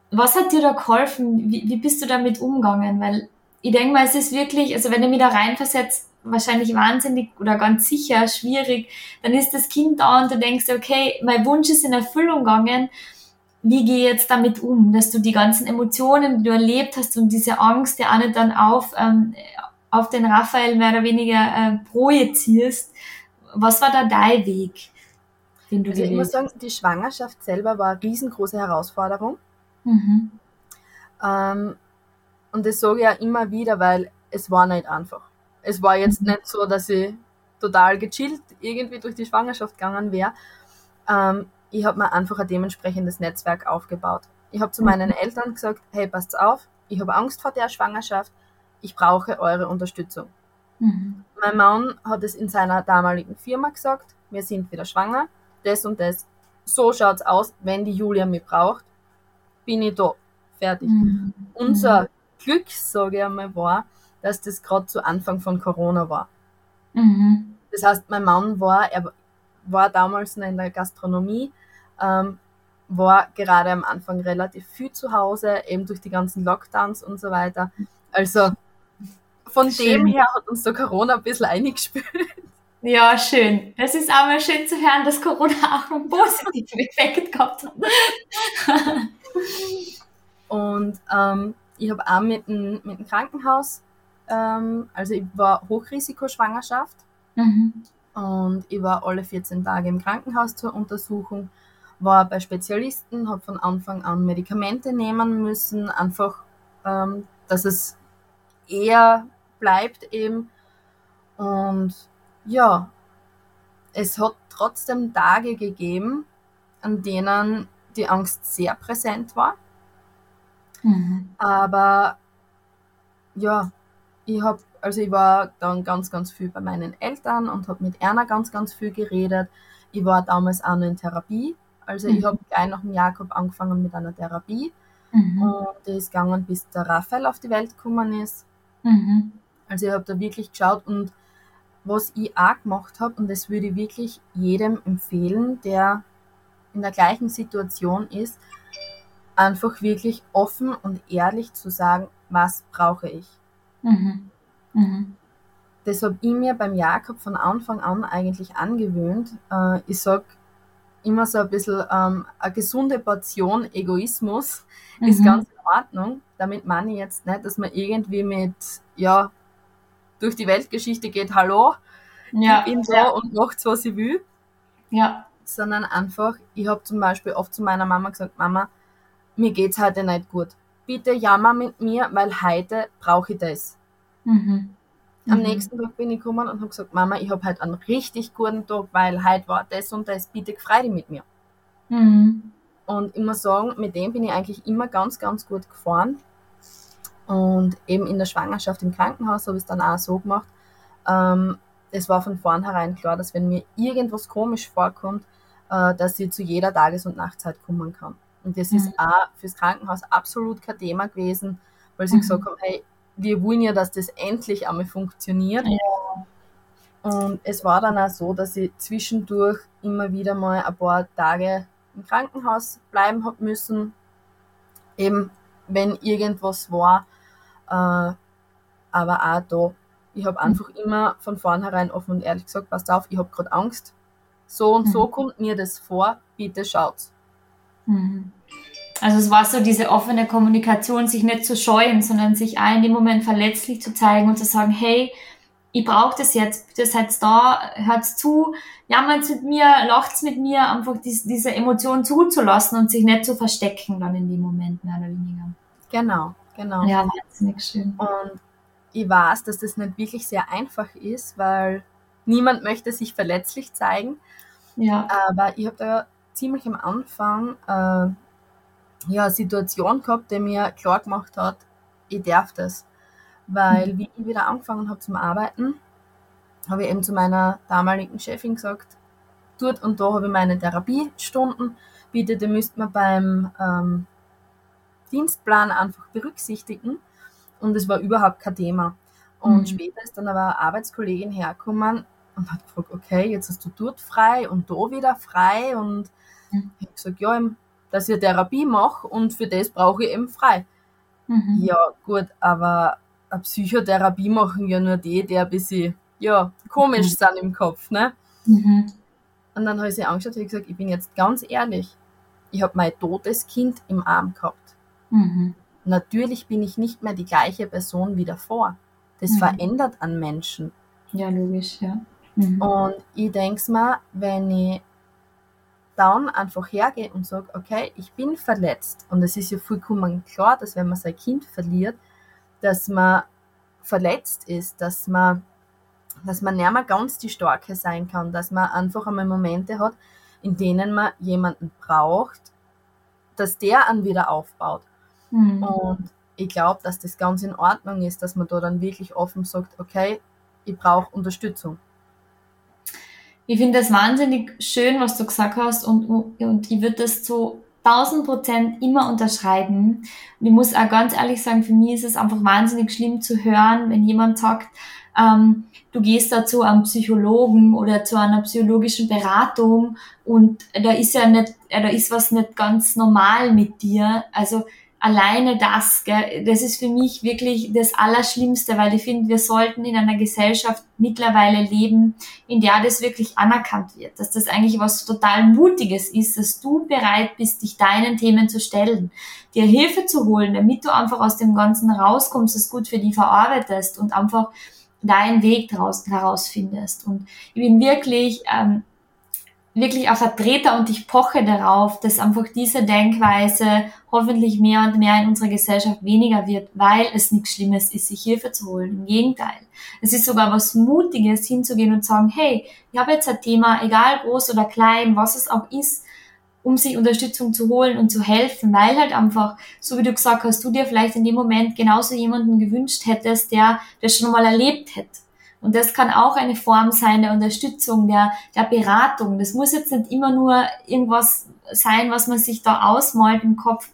Was hat dir da geholfen? Wie, wie bist du damit umgegangen? Weil ich denke mal, es ist wirklich, also wenn du mich da reinversetzt, wahrscheinlich wahnsinnig oder ganz sicher schwierig, dann ist das Kind da und du denkst, okay, mein Wunsch ist in Erfüllung gegangen wie gehe ich jetzt damit um, dass du die ganzen Emotionen, die du erlebt hast und diese Angst ja auch nicht dann auf, ähm, auf den Raphael mehr oder weniger äh, projizierst. Was war da dein Weg,
den du also Ich muss sagen, die Schwangerschaft selber war eine riesengroße Herausforderung. Mhm. Ähm, und das sage ich ja immer wieder, weil es war nicht einfach. Es war jetzt mhm. nicht so, dass ich total gechillt irgendwie durch die Schwangerschaft gegangen wäre. Ähm, ich habe mir einfach ein dementsprechendes Netzwerk aufgebaut. Ich habe zu meinen mhm. Eltern gesagt, hey, passt auf, ich habe Angst vor der Schwangerschaft, ich brauche eure Unterstützung. Mhm. Mein Mann hat es in seiner damaligen Firma gesagt, wir sind wieder schwanger, das und das. So schaut's aus, wenn die Julia mich braucht, bin ich da. Fertig. Mhm. Unser Glück, sage ich einmal, war, dass das gerade zu Anfang von Corona war. Mhm. Das heißt, mein Mann war, er war damals noch in der Gastronomie, ähm, war gerade am Anfang relativ viel zu Hause, eben durch die ganzen Lockdowns und so weiter. Also von schön. dem her hat uns so Corona ein bisschen eingespült.
Ja, schön. Das ist auch mal schön zu hören, dass Corona auch einen positiven Effekt gehabt hat.
und ähm, ich habe auch mit dem, mit dem Krankenhaus, ähm, also ich war Hochrisikoschwangerschaft mhm. und ich war alle 14 Tage im Krankenhaus zur Untersuchung war bei Spezialisten, habe von Anfang an Medikamente nehmen müssen, einfach, ähm, dass es eher bleibt eben. Und ja, es hat trotzdem Tage gegeben, an denen die Angst sehr präsent war. Mhm. Aber ja, ich habe, also ich war dann ganz, ganz viel bei meinen Eltern und habe mit Erna ganz, ganz viel geredet. Ich war damals auch noch in Therapie. Also mhm. ich habe gleich nach dem Jakob angefangen mit einer Therapie. Mhm. Und die ist gegangen, bis der Raphael auf die Welt gekommen ist. Mhm. Also ich habe da wirklich geschaut und was ich auch gemacht habe, und das würde ich wirklich jedem empfehlen, der in der gleichen Situation ist, einfach wirklich offen und ehrlich zu sagen, was brauche ich. Mhm. Mhm. Das habe ich mir beim Jakob von Anfang an eigentlich angewöhnt. Äh, ich sage immer so ein bisschen, ähm, eine gesunde Portion Egoismus mhm. ist ganz in Ordnung. Damit meine ich jetzt nicht, dass man irgendwie mit, ja, durch die Weltgeschichte geht, hallo, ja, ich bin da ja. und macht was ich will. Ja. Sondern einfach, ich habe zum Beispiel oft zu meiner Mama gesagt, Mama, mir geht's heute nicht gut. Bitte jammer mit mir, weil heute brauche ich das. Mhm. Am mhm. nächsten Tag bin ich gekommen und habe gesagt, Mama, ich habe heute einen richtig guten Tag, weil heute war das und das, bitte dich mit mir. Mhm. Und ich muss sagen, mit dem bin ich eigentlich immer ganz, ganz gut gefahren. Und eben in der Schwangerschaft im Krankenhaus habe ich es dann auch so gemacht. Ähm, es war von vornherein klar, dass wenn mir irgendwas komisch vorkommt, äh, dass ich zu jeder Tages- und Nachtzeit kommen kann. Und das mhm. ist auch fürs Krankenhaus absolut kein Thema gewesen, weil sie mhm. gesagt haben, hey, wir wollen ja, dass das endlich einmal funktioniert. Ja. Und es war dann auch so, dass ich zwischendurch immer wieder mal ein paar Tage im Krankenhaus bleiben habe müssen. Eben, wenn irgendwas war. Äh, aber auch da, ich habe einfach mhm. immer von vornherein offen und ehrlich gesagt, passt auf, ich habe gerade Angst. So und mhm. so kommt mir das vor, bitte schaut's.
Mhm. Also es war so diese offene Kommunikation, sich nicht zu scheuen, sondern sich auch in dem Moment verletzlich zu zeigen und zu sagen, hey, ich brauche das jetzt, bitte seid da, hört's zu, jammert's mit mir, lacht's mit mir, einfach dies, diese Emotion zuzulassen und sich nicht zu verstecken dann in dem Moment, mehr oder weniger.
Genau, genau.
Ja, wahnsinnig schön.
Und ich weiß, dass das nicht wirklich sehr einfach ist, weil niemand möchte sich verletzlich zeigen. Ja. Aber ich habe da ziemlich am Anfang äh, ja, Situation gehabt, die mir klar gemacht hat, ich darf das. Weil, mhm. wie ich wieder angefangen habe zum Arbeiten, habe ich eben zu meiner damaligen Chefin gesagt, dort und da habe ich meine Therapiestunden, bitte, die müsste man beim ähm, Dienstplan einfach berücksichtigen. Und es war überhaupt kein Thema. Und mhm. später ist dann aber eine Arbeitskollegin hergekommen und hat gefragt, okay, jetzt hast du dort frei und da wieder frei. Und mhm. ich habe gesagt, ja, dass ich Therapie mache und für das brauche ich eben frei. Mhm. Ja, gut, aber eine Psychotherapie machen ja nur die, die ein bisschen, ja, komisch mhm. sind im Kopf, ne? Mhm. Und dann habe ich sie angeschaut und gesagt, ich bin jetzt ganz ehrlich, ich habe mein totes Kind im Arm gehabt. Mhm. Natürlich bin ich nicht mehr die gleiche Person wie davor. Das mhm. verändert an Menschen.
Ja, logisch, ja.
Mhm. Und ich denke mir, wenn ich dann einfach hergehe und sage, okay, ich bin verletzt. Und es ist ja vollkommen klar, dass wenn man sein Kind verliert, dass man verletzt ist, dass man, dass man nicht mehr ganz die Starke sein kann, dass man einfach einmal Momente hat, in denen man jemanden braucht, dass der einen wieder aufbaut. Mhm. Und ich glaube, dass das ganz in Ordnung ist, dass man da dann wirklich offen sagt, okay, ich brauche Unterstützung.
Ich finde das wahnsinnig schön, was du gesagt hast und, und ich würde das zu 1000 Prozent immer unterschreiben. Und ich muss auch ganz ehrlich sagen, für mich ist es einfach wahnsinnig schlimm zu hören, wenn jemand sagt, ähm, du gehst da zu einem Psychologen oder zu einer psychologischen Beratung und da ist ja nicht, da ist was nicht ganz normal mit dir. Also alleine das, gell, das ist für mich wirklich das Allerschlimmste, weil ich finde, wir sollten in einer Gesellschaft mittlerweile leben, in der das wirklich anerkannt wird, dass das eigentlich was total Mutiges ist, dass du bereit bist, dich deinen Themen zu stellen, dir Hilfe zu holen, damit du einfach aus dem Ganzen rauskommst, es gut für dich verarbeitest und einfach deinen Weg daraus, herausfindest. Und ich bin wirklich ähm, wirklich ein Vertreter und ich poche darauf, dass einfach diese Denkweise hoffentlich mehr und mehr in unserer Gesellschaft weniger wird, weil es nichts Schlimmes ist, sich Hilfe zu holen. Im Gegenteil. Es ist sogar was Mutiges, hinzugehen und sagen, hey, ich habe jetzt ein Thema, egal groß oder klein, was es auch ist, um sich Unterstützung zu holen und zu helfen, weil halt einfach, so wie du gesagt hast, du dir vielleicht in dem Moment genauso jemanden gewünscht hättest, der das schon mal erlebt hätte. Und das kann auch eine Form sein der Unterstützung, der, der Beratung. Das muss jetzt nicht immer nur irgendwas sein, was man sich da ausmalt im Kopf.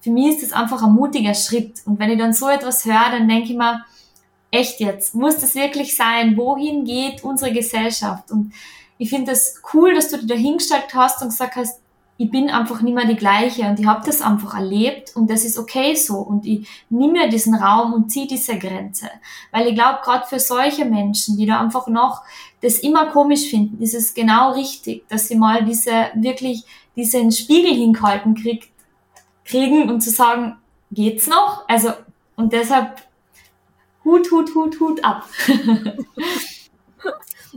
Für mich ist das einfach ein mutiger Schritt. Und wenn ich dann so etwas höre, dann denke ich mir, echt jetzt, muss das wirklich sein? Wohin geht unsere Gesellschaft? Und ich finde das cool, dass du dich da hingestellt hast und gesagt hast, ich bin einfach nicht mehr die gleiche und ich habe das einfach erlebt und das ist okay so und ich nehme diesen Raum und ziehe diese Grenze. Weil ich glaube, gerade für solche Menschen, die da einfach noch das immer komisch finden, ist es genau richtig, dass sie mal diese wirklich diesen Spiegel hingehalten kriegt, kriegen und zu sagen, geht's noch? Also, und deshalb Hut, Hut, Hut, Hut ab.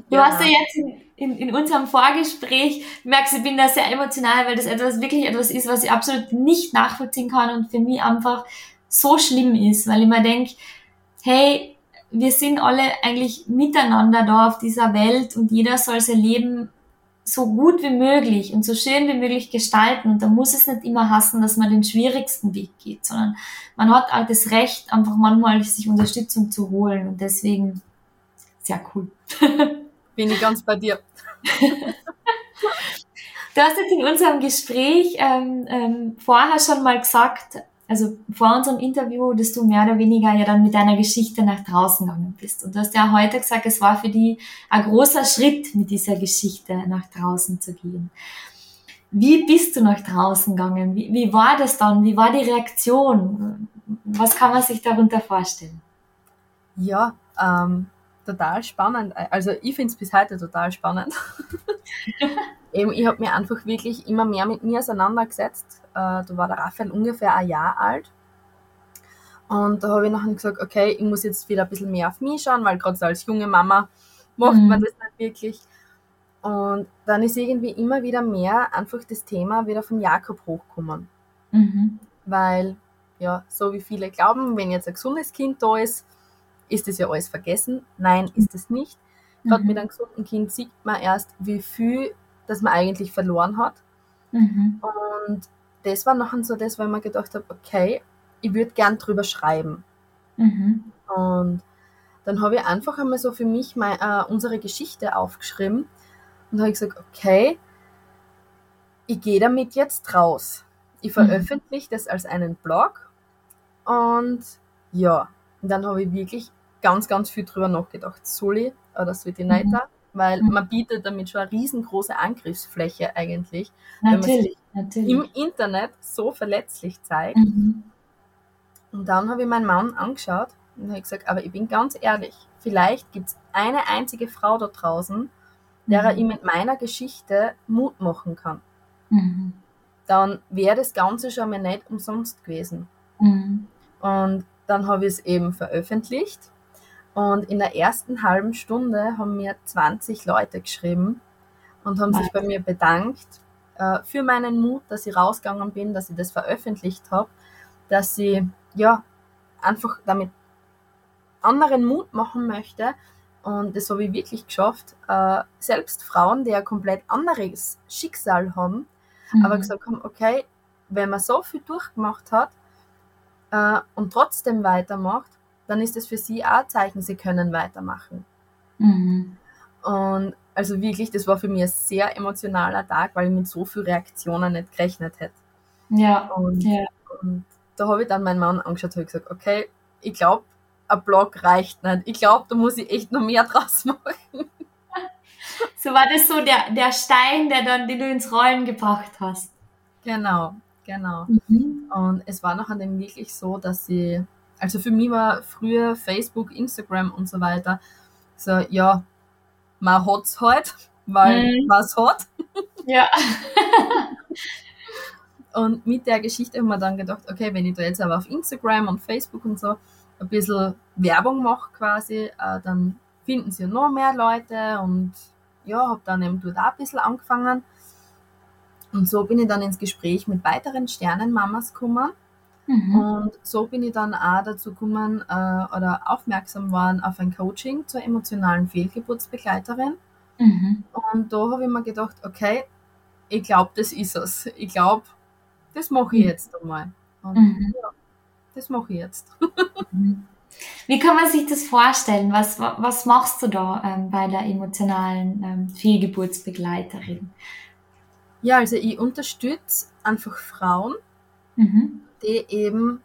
Du ja. hast ja jetzt in, in, unserem Vorgespräch merkst, ich bin da sehr emotional, weil das etwas wirklich etwas ist, was ich absolut nicht nachvollziehen kann und für mich einfach so schlimm ist, weil ich mir denke, hey, wir sind alle eigentlich miteinander da auf dieser Welt und jeder soll sein Leben so gut wie möglich und so schön wie möglich gestalten. Und da muss es nicht immer hassen, dass man den schwierigsten Weg geht, sondern man hat auch das Recht, einfach manchmal sich Unterstützung zu holen. Und deswegen sehr cool.
Bin ich ganz bei dir.
Du hast jetzt in unserem Gespräch ähm, ähm, vorher schon mal gesagt, also vor unserem Interview, dass du mehr oder weniger ja dann mit deiner Geschichte nach draußen gegangen bist. Und du hast ja heute gesagt, es war für dich ein großer Schritt, mit dieser Geschichte nach draußen zu gehen. Wie bist du nach draußen gegangen? Wie, wie war das dann? Wie war die Reaktion? Was kann man sich darunter vorstellen?
Ja, ähm, total spannend. Also ich finde es bis heute total spannend. Eben, ich habe mir einfach wirklich immer mehr mit mir auseinandergesetzt. Äh, da war der Raphael ungefähr ein Jahr alt. Und da habe ich nachher gesagt, okay, ich muss jetzt wieder ein bisschen mehr auf mich schauen, weil gerade so als junge Mama macht mhm. man das nicht wirklich. Und dann ist irgendwie immer wieder mehr einfach das Thema wieder von Jakob hochgekommen. Mhm. Weil, ja, so wie viele glauben, wenn jetzt ein gesundes Kind da ist, ist das ja alles vergessen. Nein, ist es nicht. Gerade mhm. mit einem gesunden Kind sieht man erst, wie viel das man eigentlich verloren hat. Mhm. Und das war nachher so das, weil man gedacht habe, okay, ich würde gern drüber schreiben. Mhm. Und dann habe ich einfach einmal so für mich mein, äh, unsere Geschichte aufgeschrieben und habe gesagt, okay, ich gehe damit jetzt raus. Ich mhm. veröffentliche das als einen Blog und ja, und dann habe ich wirklich ganz, ganz viel drüber nachgedacht. Ich oder ich nicht? Mhm. Weil mhm. man bietet damit schon eine riesengroße Angriffsfläche eigentlich.
Natürlich, wenn man sich natürlich.
im Internet so verletzlich zeigt. Mhm. Und dann habe ich meinen Mann angeschaut und habe gesagt, aber ich bin ganz ehrlich, vielleicht gibt es eine einzige Frau da draußen, der mhm. ihm mit meiner Geschichte Mut machen kann. Mhm. Dann wäre das Ganze schon mal nicht umsonst gewesen. Mhm. Und dann habe ich es eben veröffentlicht und in der ersten halben Stunde haben mir 20 Leute geschrieben und haben sich bei mir bedankt äh, für meinen Mut, dass ich rausgegangen bin, dass ich das veröffentlicht habe, dass ich ja einfach damit anderen Mut machen möchte. Und das habe ich wirklich geschafft. Äh, selbst Frauen, die ein komplett anderes Schicksal haben, mhm. aber gesagt haben, okay, wenn man so viel durchgemacht hat äh, und trotzdem weitermacht, dann ist es für sie auch ein Zeichen, sie können weitermachen. Mhm. Und also wirklich, das war für mich ein sehr emotionaler Tag, weil ich mit so vielen Reaktionen nicht gerechnet hätte.
Ja.
Und,
ja.
und da habe ich dann meinen Mann angeschaut und gesagt, okay, ich glaube, ein Blog reicht nicht. Ich glaube, da muss ich echt noch mehr draus machen.
So war das so der, der Stein, der dann, den du ins Rollen gebracht hast.
Genau, genau. Mhm. Und es war nachher dann wirklich so, dass ich also für mich war früher Facebook, Instagram und so weiter so, ja, man hat's halt, weil mhm. man es hat.
Ja.
und mit der Geschichte haben wir dann gedacht, okay, wenn ich da jetzt aber auf Instagram und Facebook und so ein bisschen Werbung mache quasi, äh, dann finden sie noch mehr Leute und ja, habe dann eben dort auch ein bisschen angefangen. Und so bin ich dann ins Gespräch mit weiteren Sternenmamas gekommen Mhm. Und so bin ich dann auch dazu gekommen äh, oder aufmerksam worden auf ein Coaching zur emotionalen Fehlgeburtsbegleiterin. Mhm. Und da habe ich mir gedacht, okay, ich glaube, das ist es. Ich glaube, das mache ich jetzt einmal. Und
Mhm.
ja, das mache ich jetzt.
Wie kann man sich das vorstellen? Was, wa- was machst du da ähm, bei der emotionalen ähm, Fehlgeburtsbegleiterin?
Ja, also ich unterstütze einfach Frauen,
Mhm.
Die eben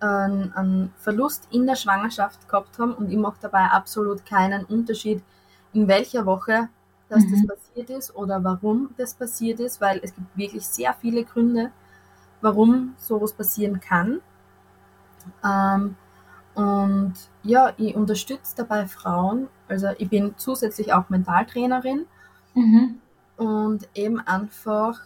einen, einen Verlust in der Schwangerschaft gehabt haben und ich mache dabei absolut keinen Unterschied, in welcher Woche dass
Mhm.
das passiert ist oder warum das passiert ist, weil es gibt wirklich sehr viele Gründe, warum sowas passieren kann. Ähm, und ja, ich unterstütze dabei Frauen, also ich bin zusätzlich auch Mentaltrainerin
Mhm.
und eben einfach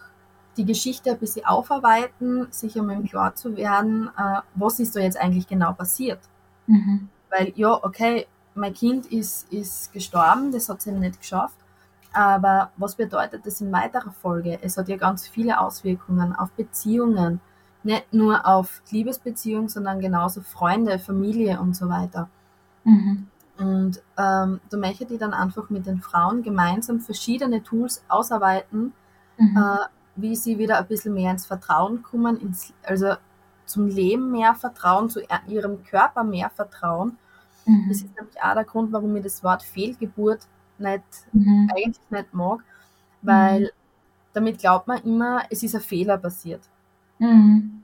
die Geschichte ein bisschen aufarbeiten, sich einmal im klar zu werden, äh, was ist da jetzt eigentlich genau passiert.
Mhm.
Weil ja, okay, mein Kind ist, ist gestorben, das hat sie nicht geschafft, aber was bedeutet das in weiterer Folge? Es hat ja ganz viele Auswirkungen auf Beziehungen, nicht nur auf Liebesbeziehungen, sondern genauso Freunde, Familie und so weiter.
Mhm.
Und ähm, da möchte ich dann einfach mit den Frauen gemeinsam verschiedene Tools ausarbeiten,
Mhm.
äh, wie sie wieder ein bisschen mehr ins Vertrauen kommen, ins, also zum Leben mehr Vertrauen, zu ihrem Körper mehr Vertrauen.
Mhm.
Das ist nämlich auch der Grund, warum ich das Wort Fehlgeburt nicht,
Mhm.
eigentlich nicht mag, weil damit glaubt man immer, es ist ein Fehler passiert.
Mhm.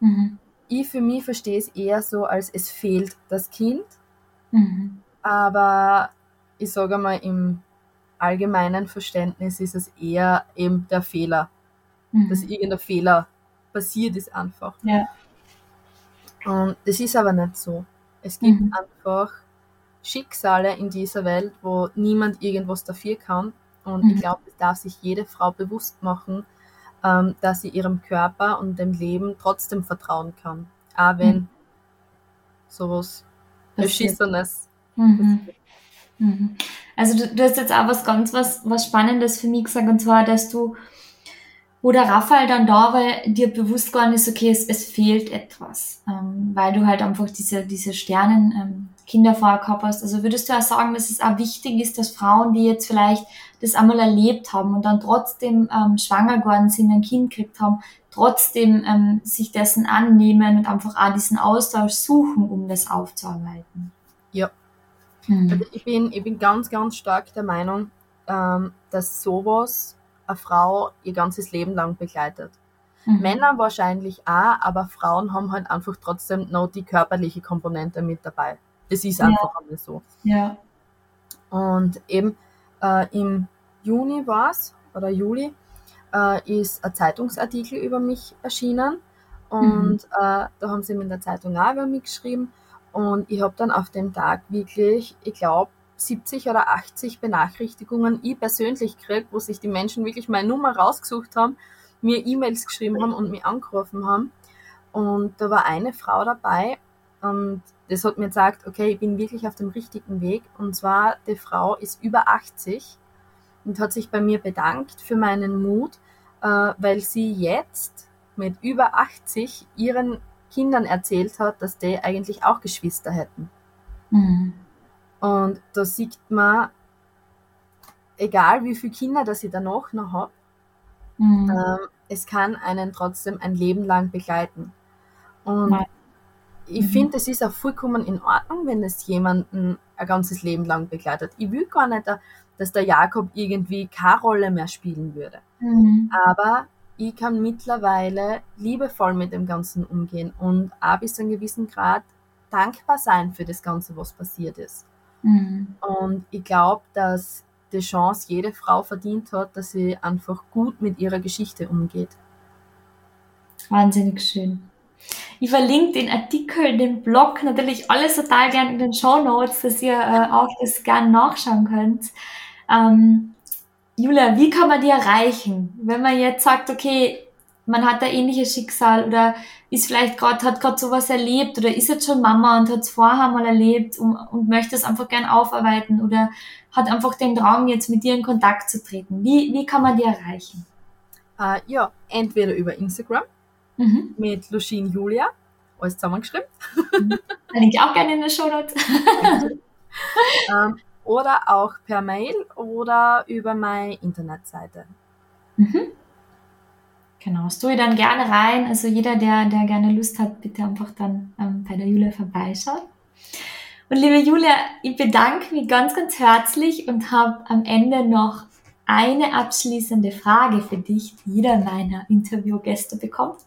Mhm.
Ich für mich verstehe es eher so, als es fehlt das Kind,
Mhm.
aber ich sage mal, im allgemeinen Verständnis ist es eher eben der Fehler,
Mhm.
dass irgendein Fehler passiert ist einfach.
Ja.
Und das ist aber nicht so. Es gibt
Mhm.
einfach Schicksale in dieser Welt, wo niemand irgendwas dafür kann. Und
Mhm.
ich glaube, es darf sich jede Frau bewusst machen, ähm, dass sie ihrem Körper und dem Leben trotzdem vertrauen kann. Auch wenn
Mhm.
sowas. Beschissenes
Mhm. Also du, du hast jetzt auch was ganz was, was Spannendes für mich gesagt, und zwar, dass du, wo der Raphael dann da war, dir bewusst geworden ist, okay, es, es fehlt etwas, ähm, weil du halt einfach diese, diese Sternen ähm, Kinder vorher gehabt hast. Also würdest du auch sagen, dass es auch wichtig ist, dass Frauen, die jetzt vielleicht das einmal erlebt haben und dann trotzdem ähm, schwanger geworden sind, ein Kind gekriegt haben, trotzdem ähm, sich dessen annehmen und einfach auch diesen Austausch suchen, um das aufzuarbeiten.
Ja.
Mhm.
Also ich bin, ich bin ganz, ganz stark der Meinung, ähm, dass sowas eine Frau ihr ganzes Leben lang begleitet.
Mhm.
Männer wahrscheinlich auch, aber Frauen haben halt einfach trotzdem noch die körperliche Komponente mit dabei. Das ist
Ja.
einfach einmal so.
Ja.
Und eben äh, im Juni war es, oder Juli, äh, ist ein Zeitungsartikel über mich erschienen. Und äh, da haben sie mir in der Zeitung auch über mich geschrieben. Und ich habe dann auf dem Tag wirklich, ich glaube, 70 oder 80 Benachrichtigungen ich persönlich gekriegt, wo sich die Menschen wirklich meine Nummer rausgesucht haben, mir E-Mails geschrieben haben und mich angerufen haben. Und da war eine Frau dabei und das hat mir gesagt, okay, ich bin wirklich auf dem richtigen Weg. Und zwar, die Frau ist über 80 und hat sich bei mir bedankt für meinen Mut, äh, weil sie jetzt mit über 80 ihren Kindern erzählt hat, dass die eigentlich auch Geschwister hätten.
Mhm.
Und da sieht man, egal wie viele Kinder das ich danach noch habe,
Mhm.
ähm, es kann einen trotzdem ein Leben lang begleiten. Und
Ja.
ich
Mhm.
finde, es ist auch vollkommen in Ordnung, wenn es jemanden ein ganzes Leben lang begleitet. Ich will gar nicht, dass der Jakob irgendwie keine Rolle mehr spielen würde.
Mhm.
Aber ich kann mittlerweile liebevoll mit dem Ganzen umgehen und auch bis zu einem gewissen Grad dankbar sein für das Ganze, was passiert ist.
Mhm.
Und ich glaube, dass die Chance jede Frau verdient hat, dass sie einfach gut mit ihrer Geschichte umgeht.
Wahnsinnig schön. Ich verlinke den Artikel, den Blog, natürlich alles total gerne in den Show Notes, dass ihr äh, auch das gerne nachschauen könnt. Ähm, Julia, wie kann man die erreichen? Wenn man jetzt sagt, okay, man hat ein ähnliches Schicksal oder ist vielleicht gerade, hat gerade sowas erlebt oder ist jetzt schon Mama und hat es vorher mal erlebt und, und möchte es einfach gern aufarbeiten oder hat einfach den Drang, jetzt mit dir in Kontakt zu treten. Wie, wie kann man die erreichen?
Äh, ja, entweder über Instagram
Mhm.
mit Lushine Julia, alles zusammengeschrieben,
Verlinke ich auch gerne in den Show Notes.
ähm, oder auch per Mail oder über meine Internetseite.
Mhm. Genau, story dann gerne rein. Also jeder, der, der gerne Lust hat, bitte einfach dann ähm, bei der Julia vorbeischauen. Und liebe Julia, ich bedanke mich ganz, ganz herzlich und habe am Ende noch eine abschließende Frage für dich, die jeder meiner Interviewgäste bekommt.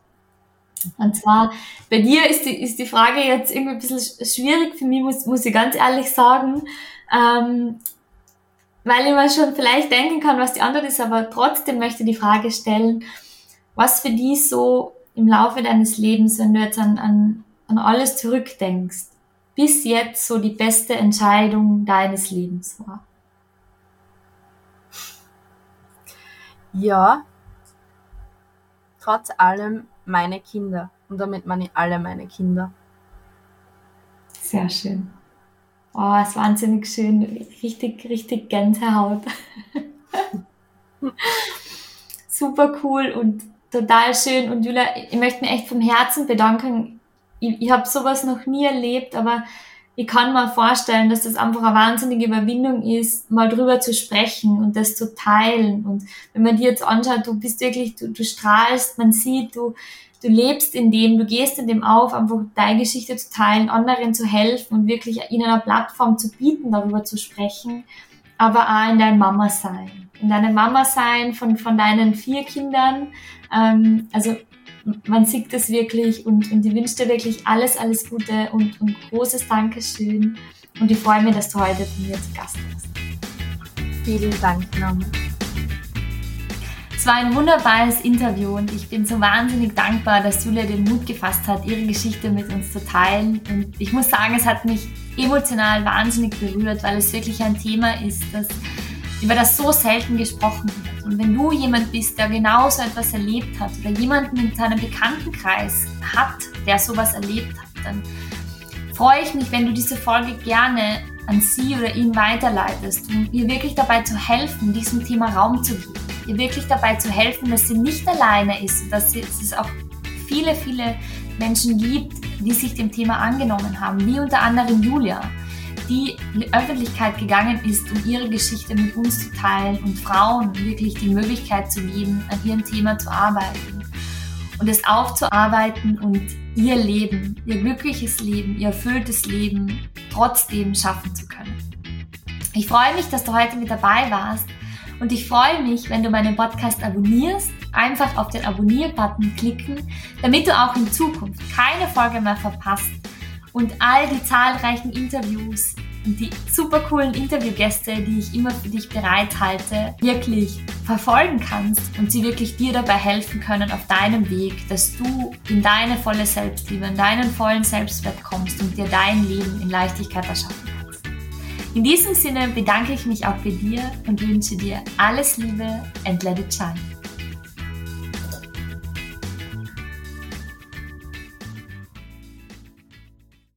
Und zwar, bei dir ist die, ist die Frage jetzt irgendwie ein bisschen schwierig für mich, muss, muss ich ganz ehrlich sagen, ähm, weil ich mir schon vielleicht denken kann, was die Antwort ist, aber trotzdem möchte ich die Frage stellen, was für dich so im Laufe deines Lebens, wenn du jetzt an, an, an alles zurückdenkst, bis jetzt so die beste Entscheidung deines Lebens war?
Ja, trotz allem meine Kinder. Und damit meine ich alle meine Kinder.
Sehr schön. Oh, ist wahnsinnig schön. Richtig, richtig Gänsehaut. Super cool und total schön. Und Julia, ich möchte mich echt vom Herzen bedanken. Ich, ich habe sowas noch nie erlebt, aber ich kann mir vorstellen, dass das einfach eine wahnsinnige Überwindung ist, mal drüber zu sprechen und das zu teilen. Und wenn man dir jetzt anschaut, du bist wirklich, du, du strahlst, man sieht, du, du lebst in dem, du gehst in dem auf, einfach deine Geschichte zu teilen, anderen zu helfen und wirklich ihnen eine Plattform zu bieten, darüber zu sprechen, aber auch in dein Mama sein. In deine Mama sein von, von deinen vier Kindern. Ähm, also man sieht das wirklich und, und ich wünsche dir wirklich alles, alles Gute und, und großes Dankeschön. Und ich freue mich, dass du heute bei mir zu Gast bist.
Vielen Dank, Norman.
Es war ein wunderbares Interview und ich bin so wahnsinnig dankbar, dass Julia den Mut gefasst hat, ihre Geschichte mit uns zu teilen. Und ich muss sagen, es hat mich emotional wahnsinnig berührt, weil es wirklich ein Thema ist, das, über das so selten gesprochen wird. Und wenn du jemand bist, der genau so etwas erlebt hat oder jemanden in seinem Bekanntenkreis hat, der sowas erlebt hat, dann freue ich mich, wenn du diese Folge gerne an sie oder ihn weiterleitest, um ihr wirklich dabei zu helfen, diesem Thema Raum zu geben. Ihr wirklich dabei zu helfen, dass sie nicht alleine ist, dass es auch viele, viele Menschen gibt, die sich dem Thema angenommen haben, wie unter anderem Julia die Öffentlichkeit gegangen ist, um ihre Geschichte mit uns zu teilen und Frauen wirklich die Möglichkeit zu geben, an ihrem Thema zu arbeiten und es aufzuarbeiten und ihr Leben, ihr glückliches Leben, ihr erfülltes Leben trotzdem schaffen zu können. Ich freue mich, dass du heute mit dabei warst und ich freue mich, wenn du meinen Podcast abonnierst. Einfach auf den Abonnier-Button klicken, damit du auch in Zukunft keine Folge mehr verpasst und all die zahlreichen Interviews und die super coolen Interviewgäste, die ich immer für dich bereithalte, wirklich verfolgen kannst und sie wirklich dir dabei helfen können auf deinem Weg, dass du in deine volle Selbstliebe, in deinen vollen Selbstwert kommst und dir dein Leben in Leichtigkeit erschaffen kannst. In diesem Sinne bedanke ich mich auch für dir und wünsche dir alles Liebe and let it shine.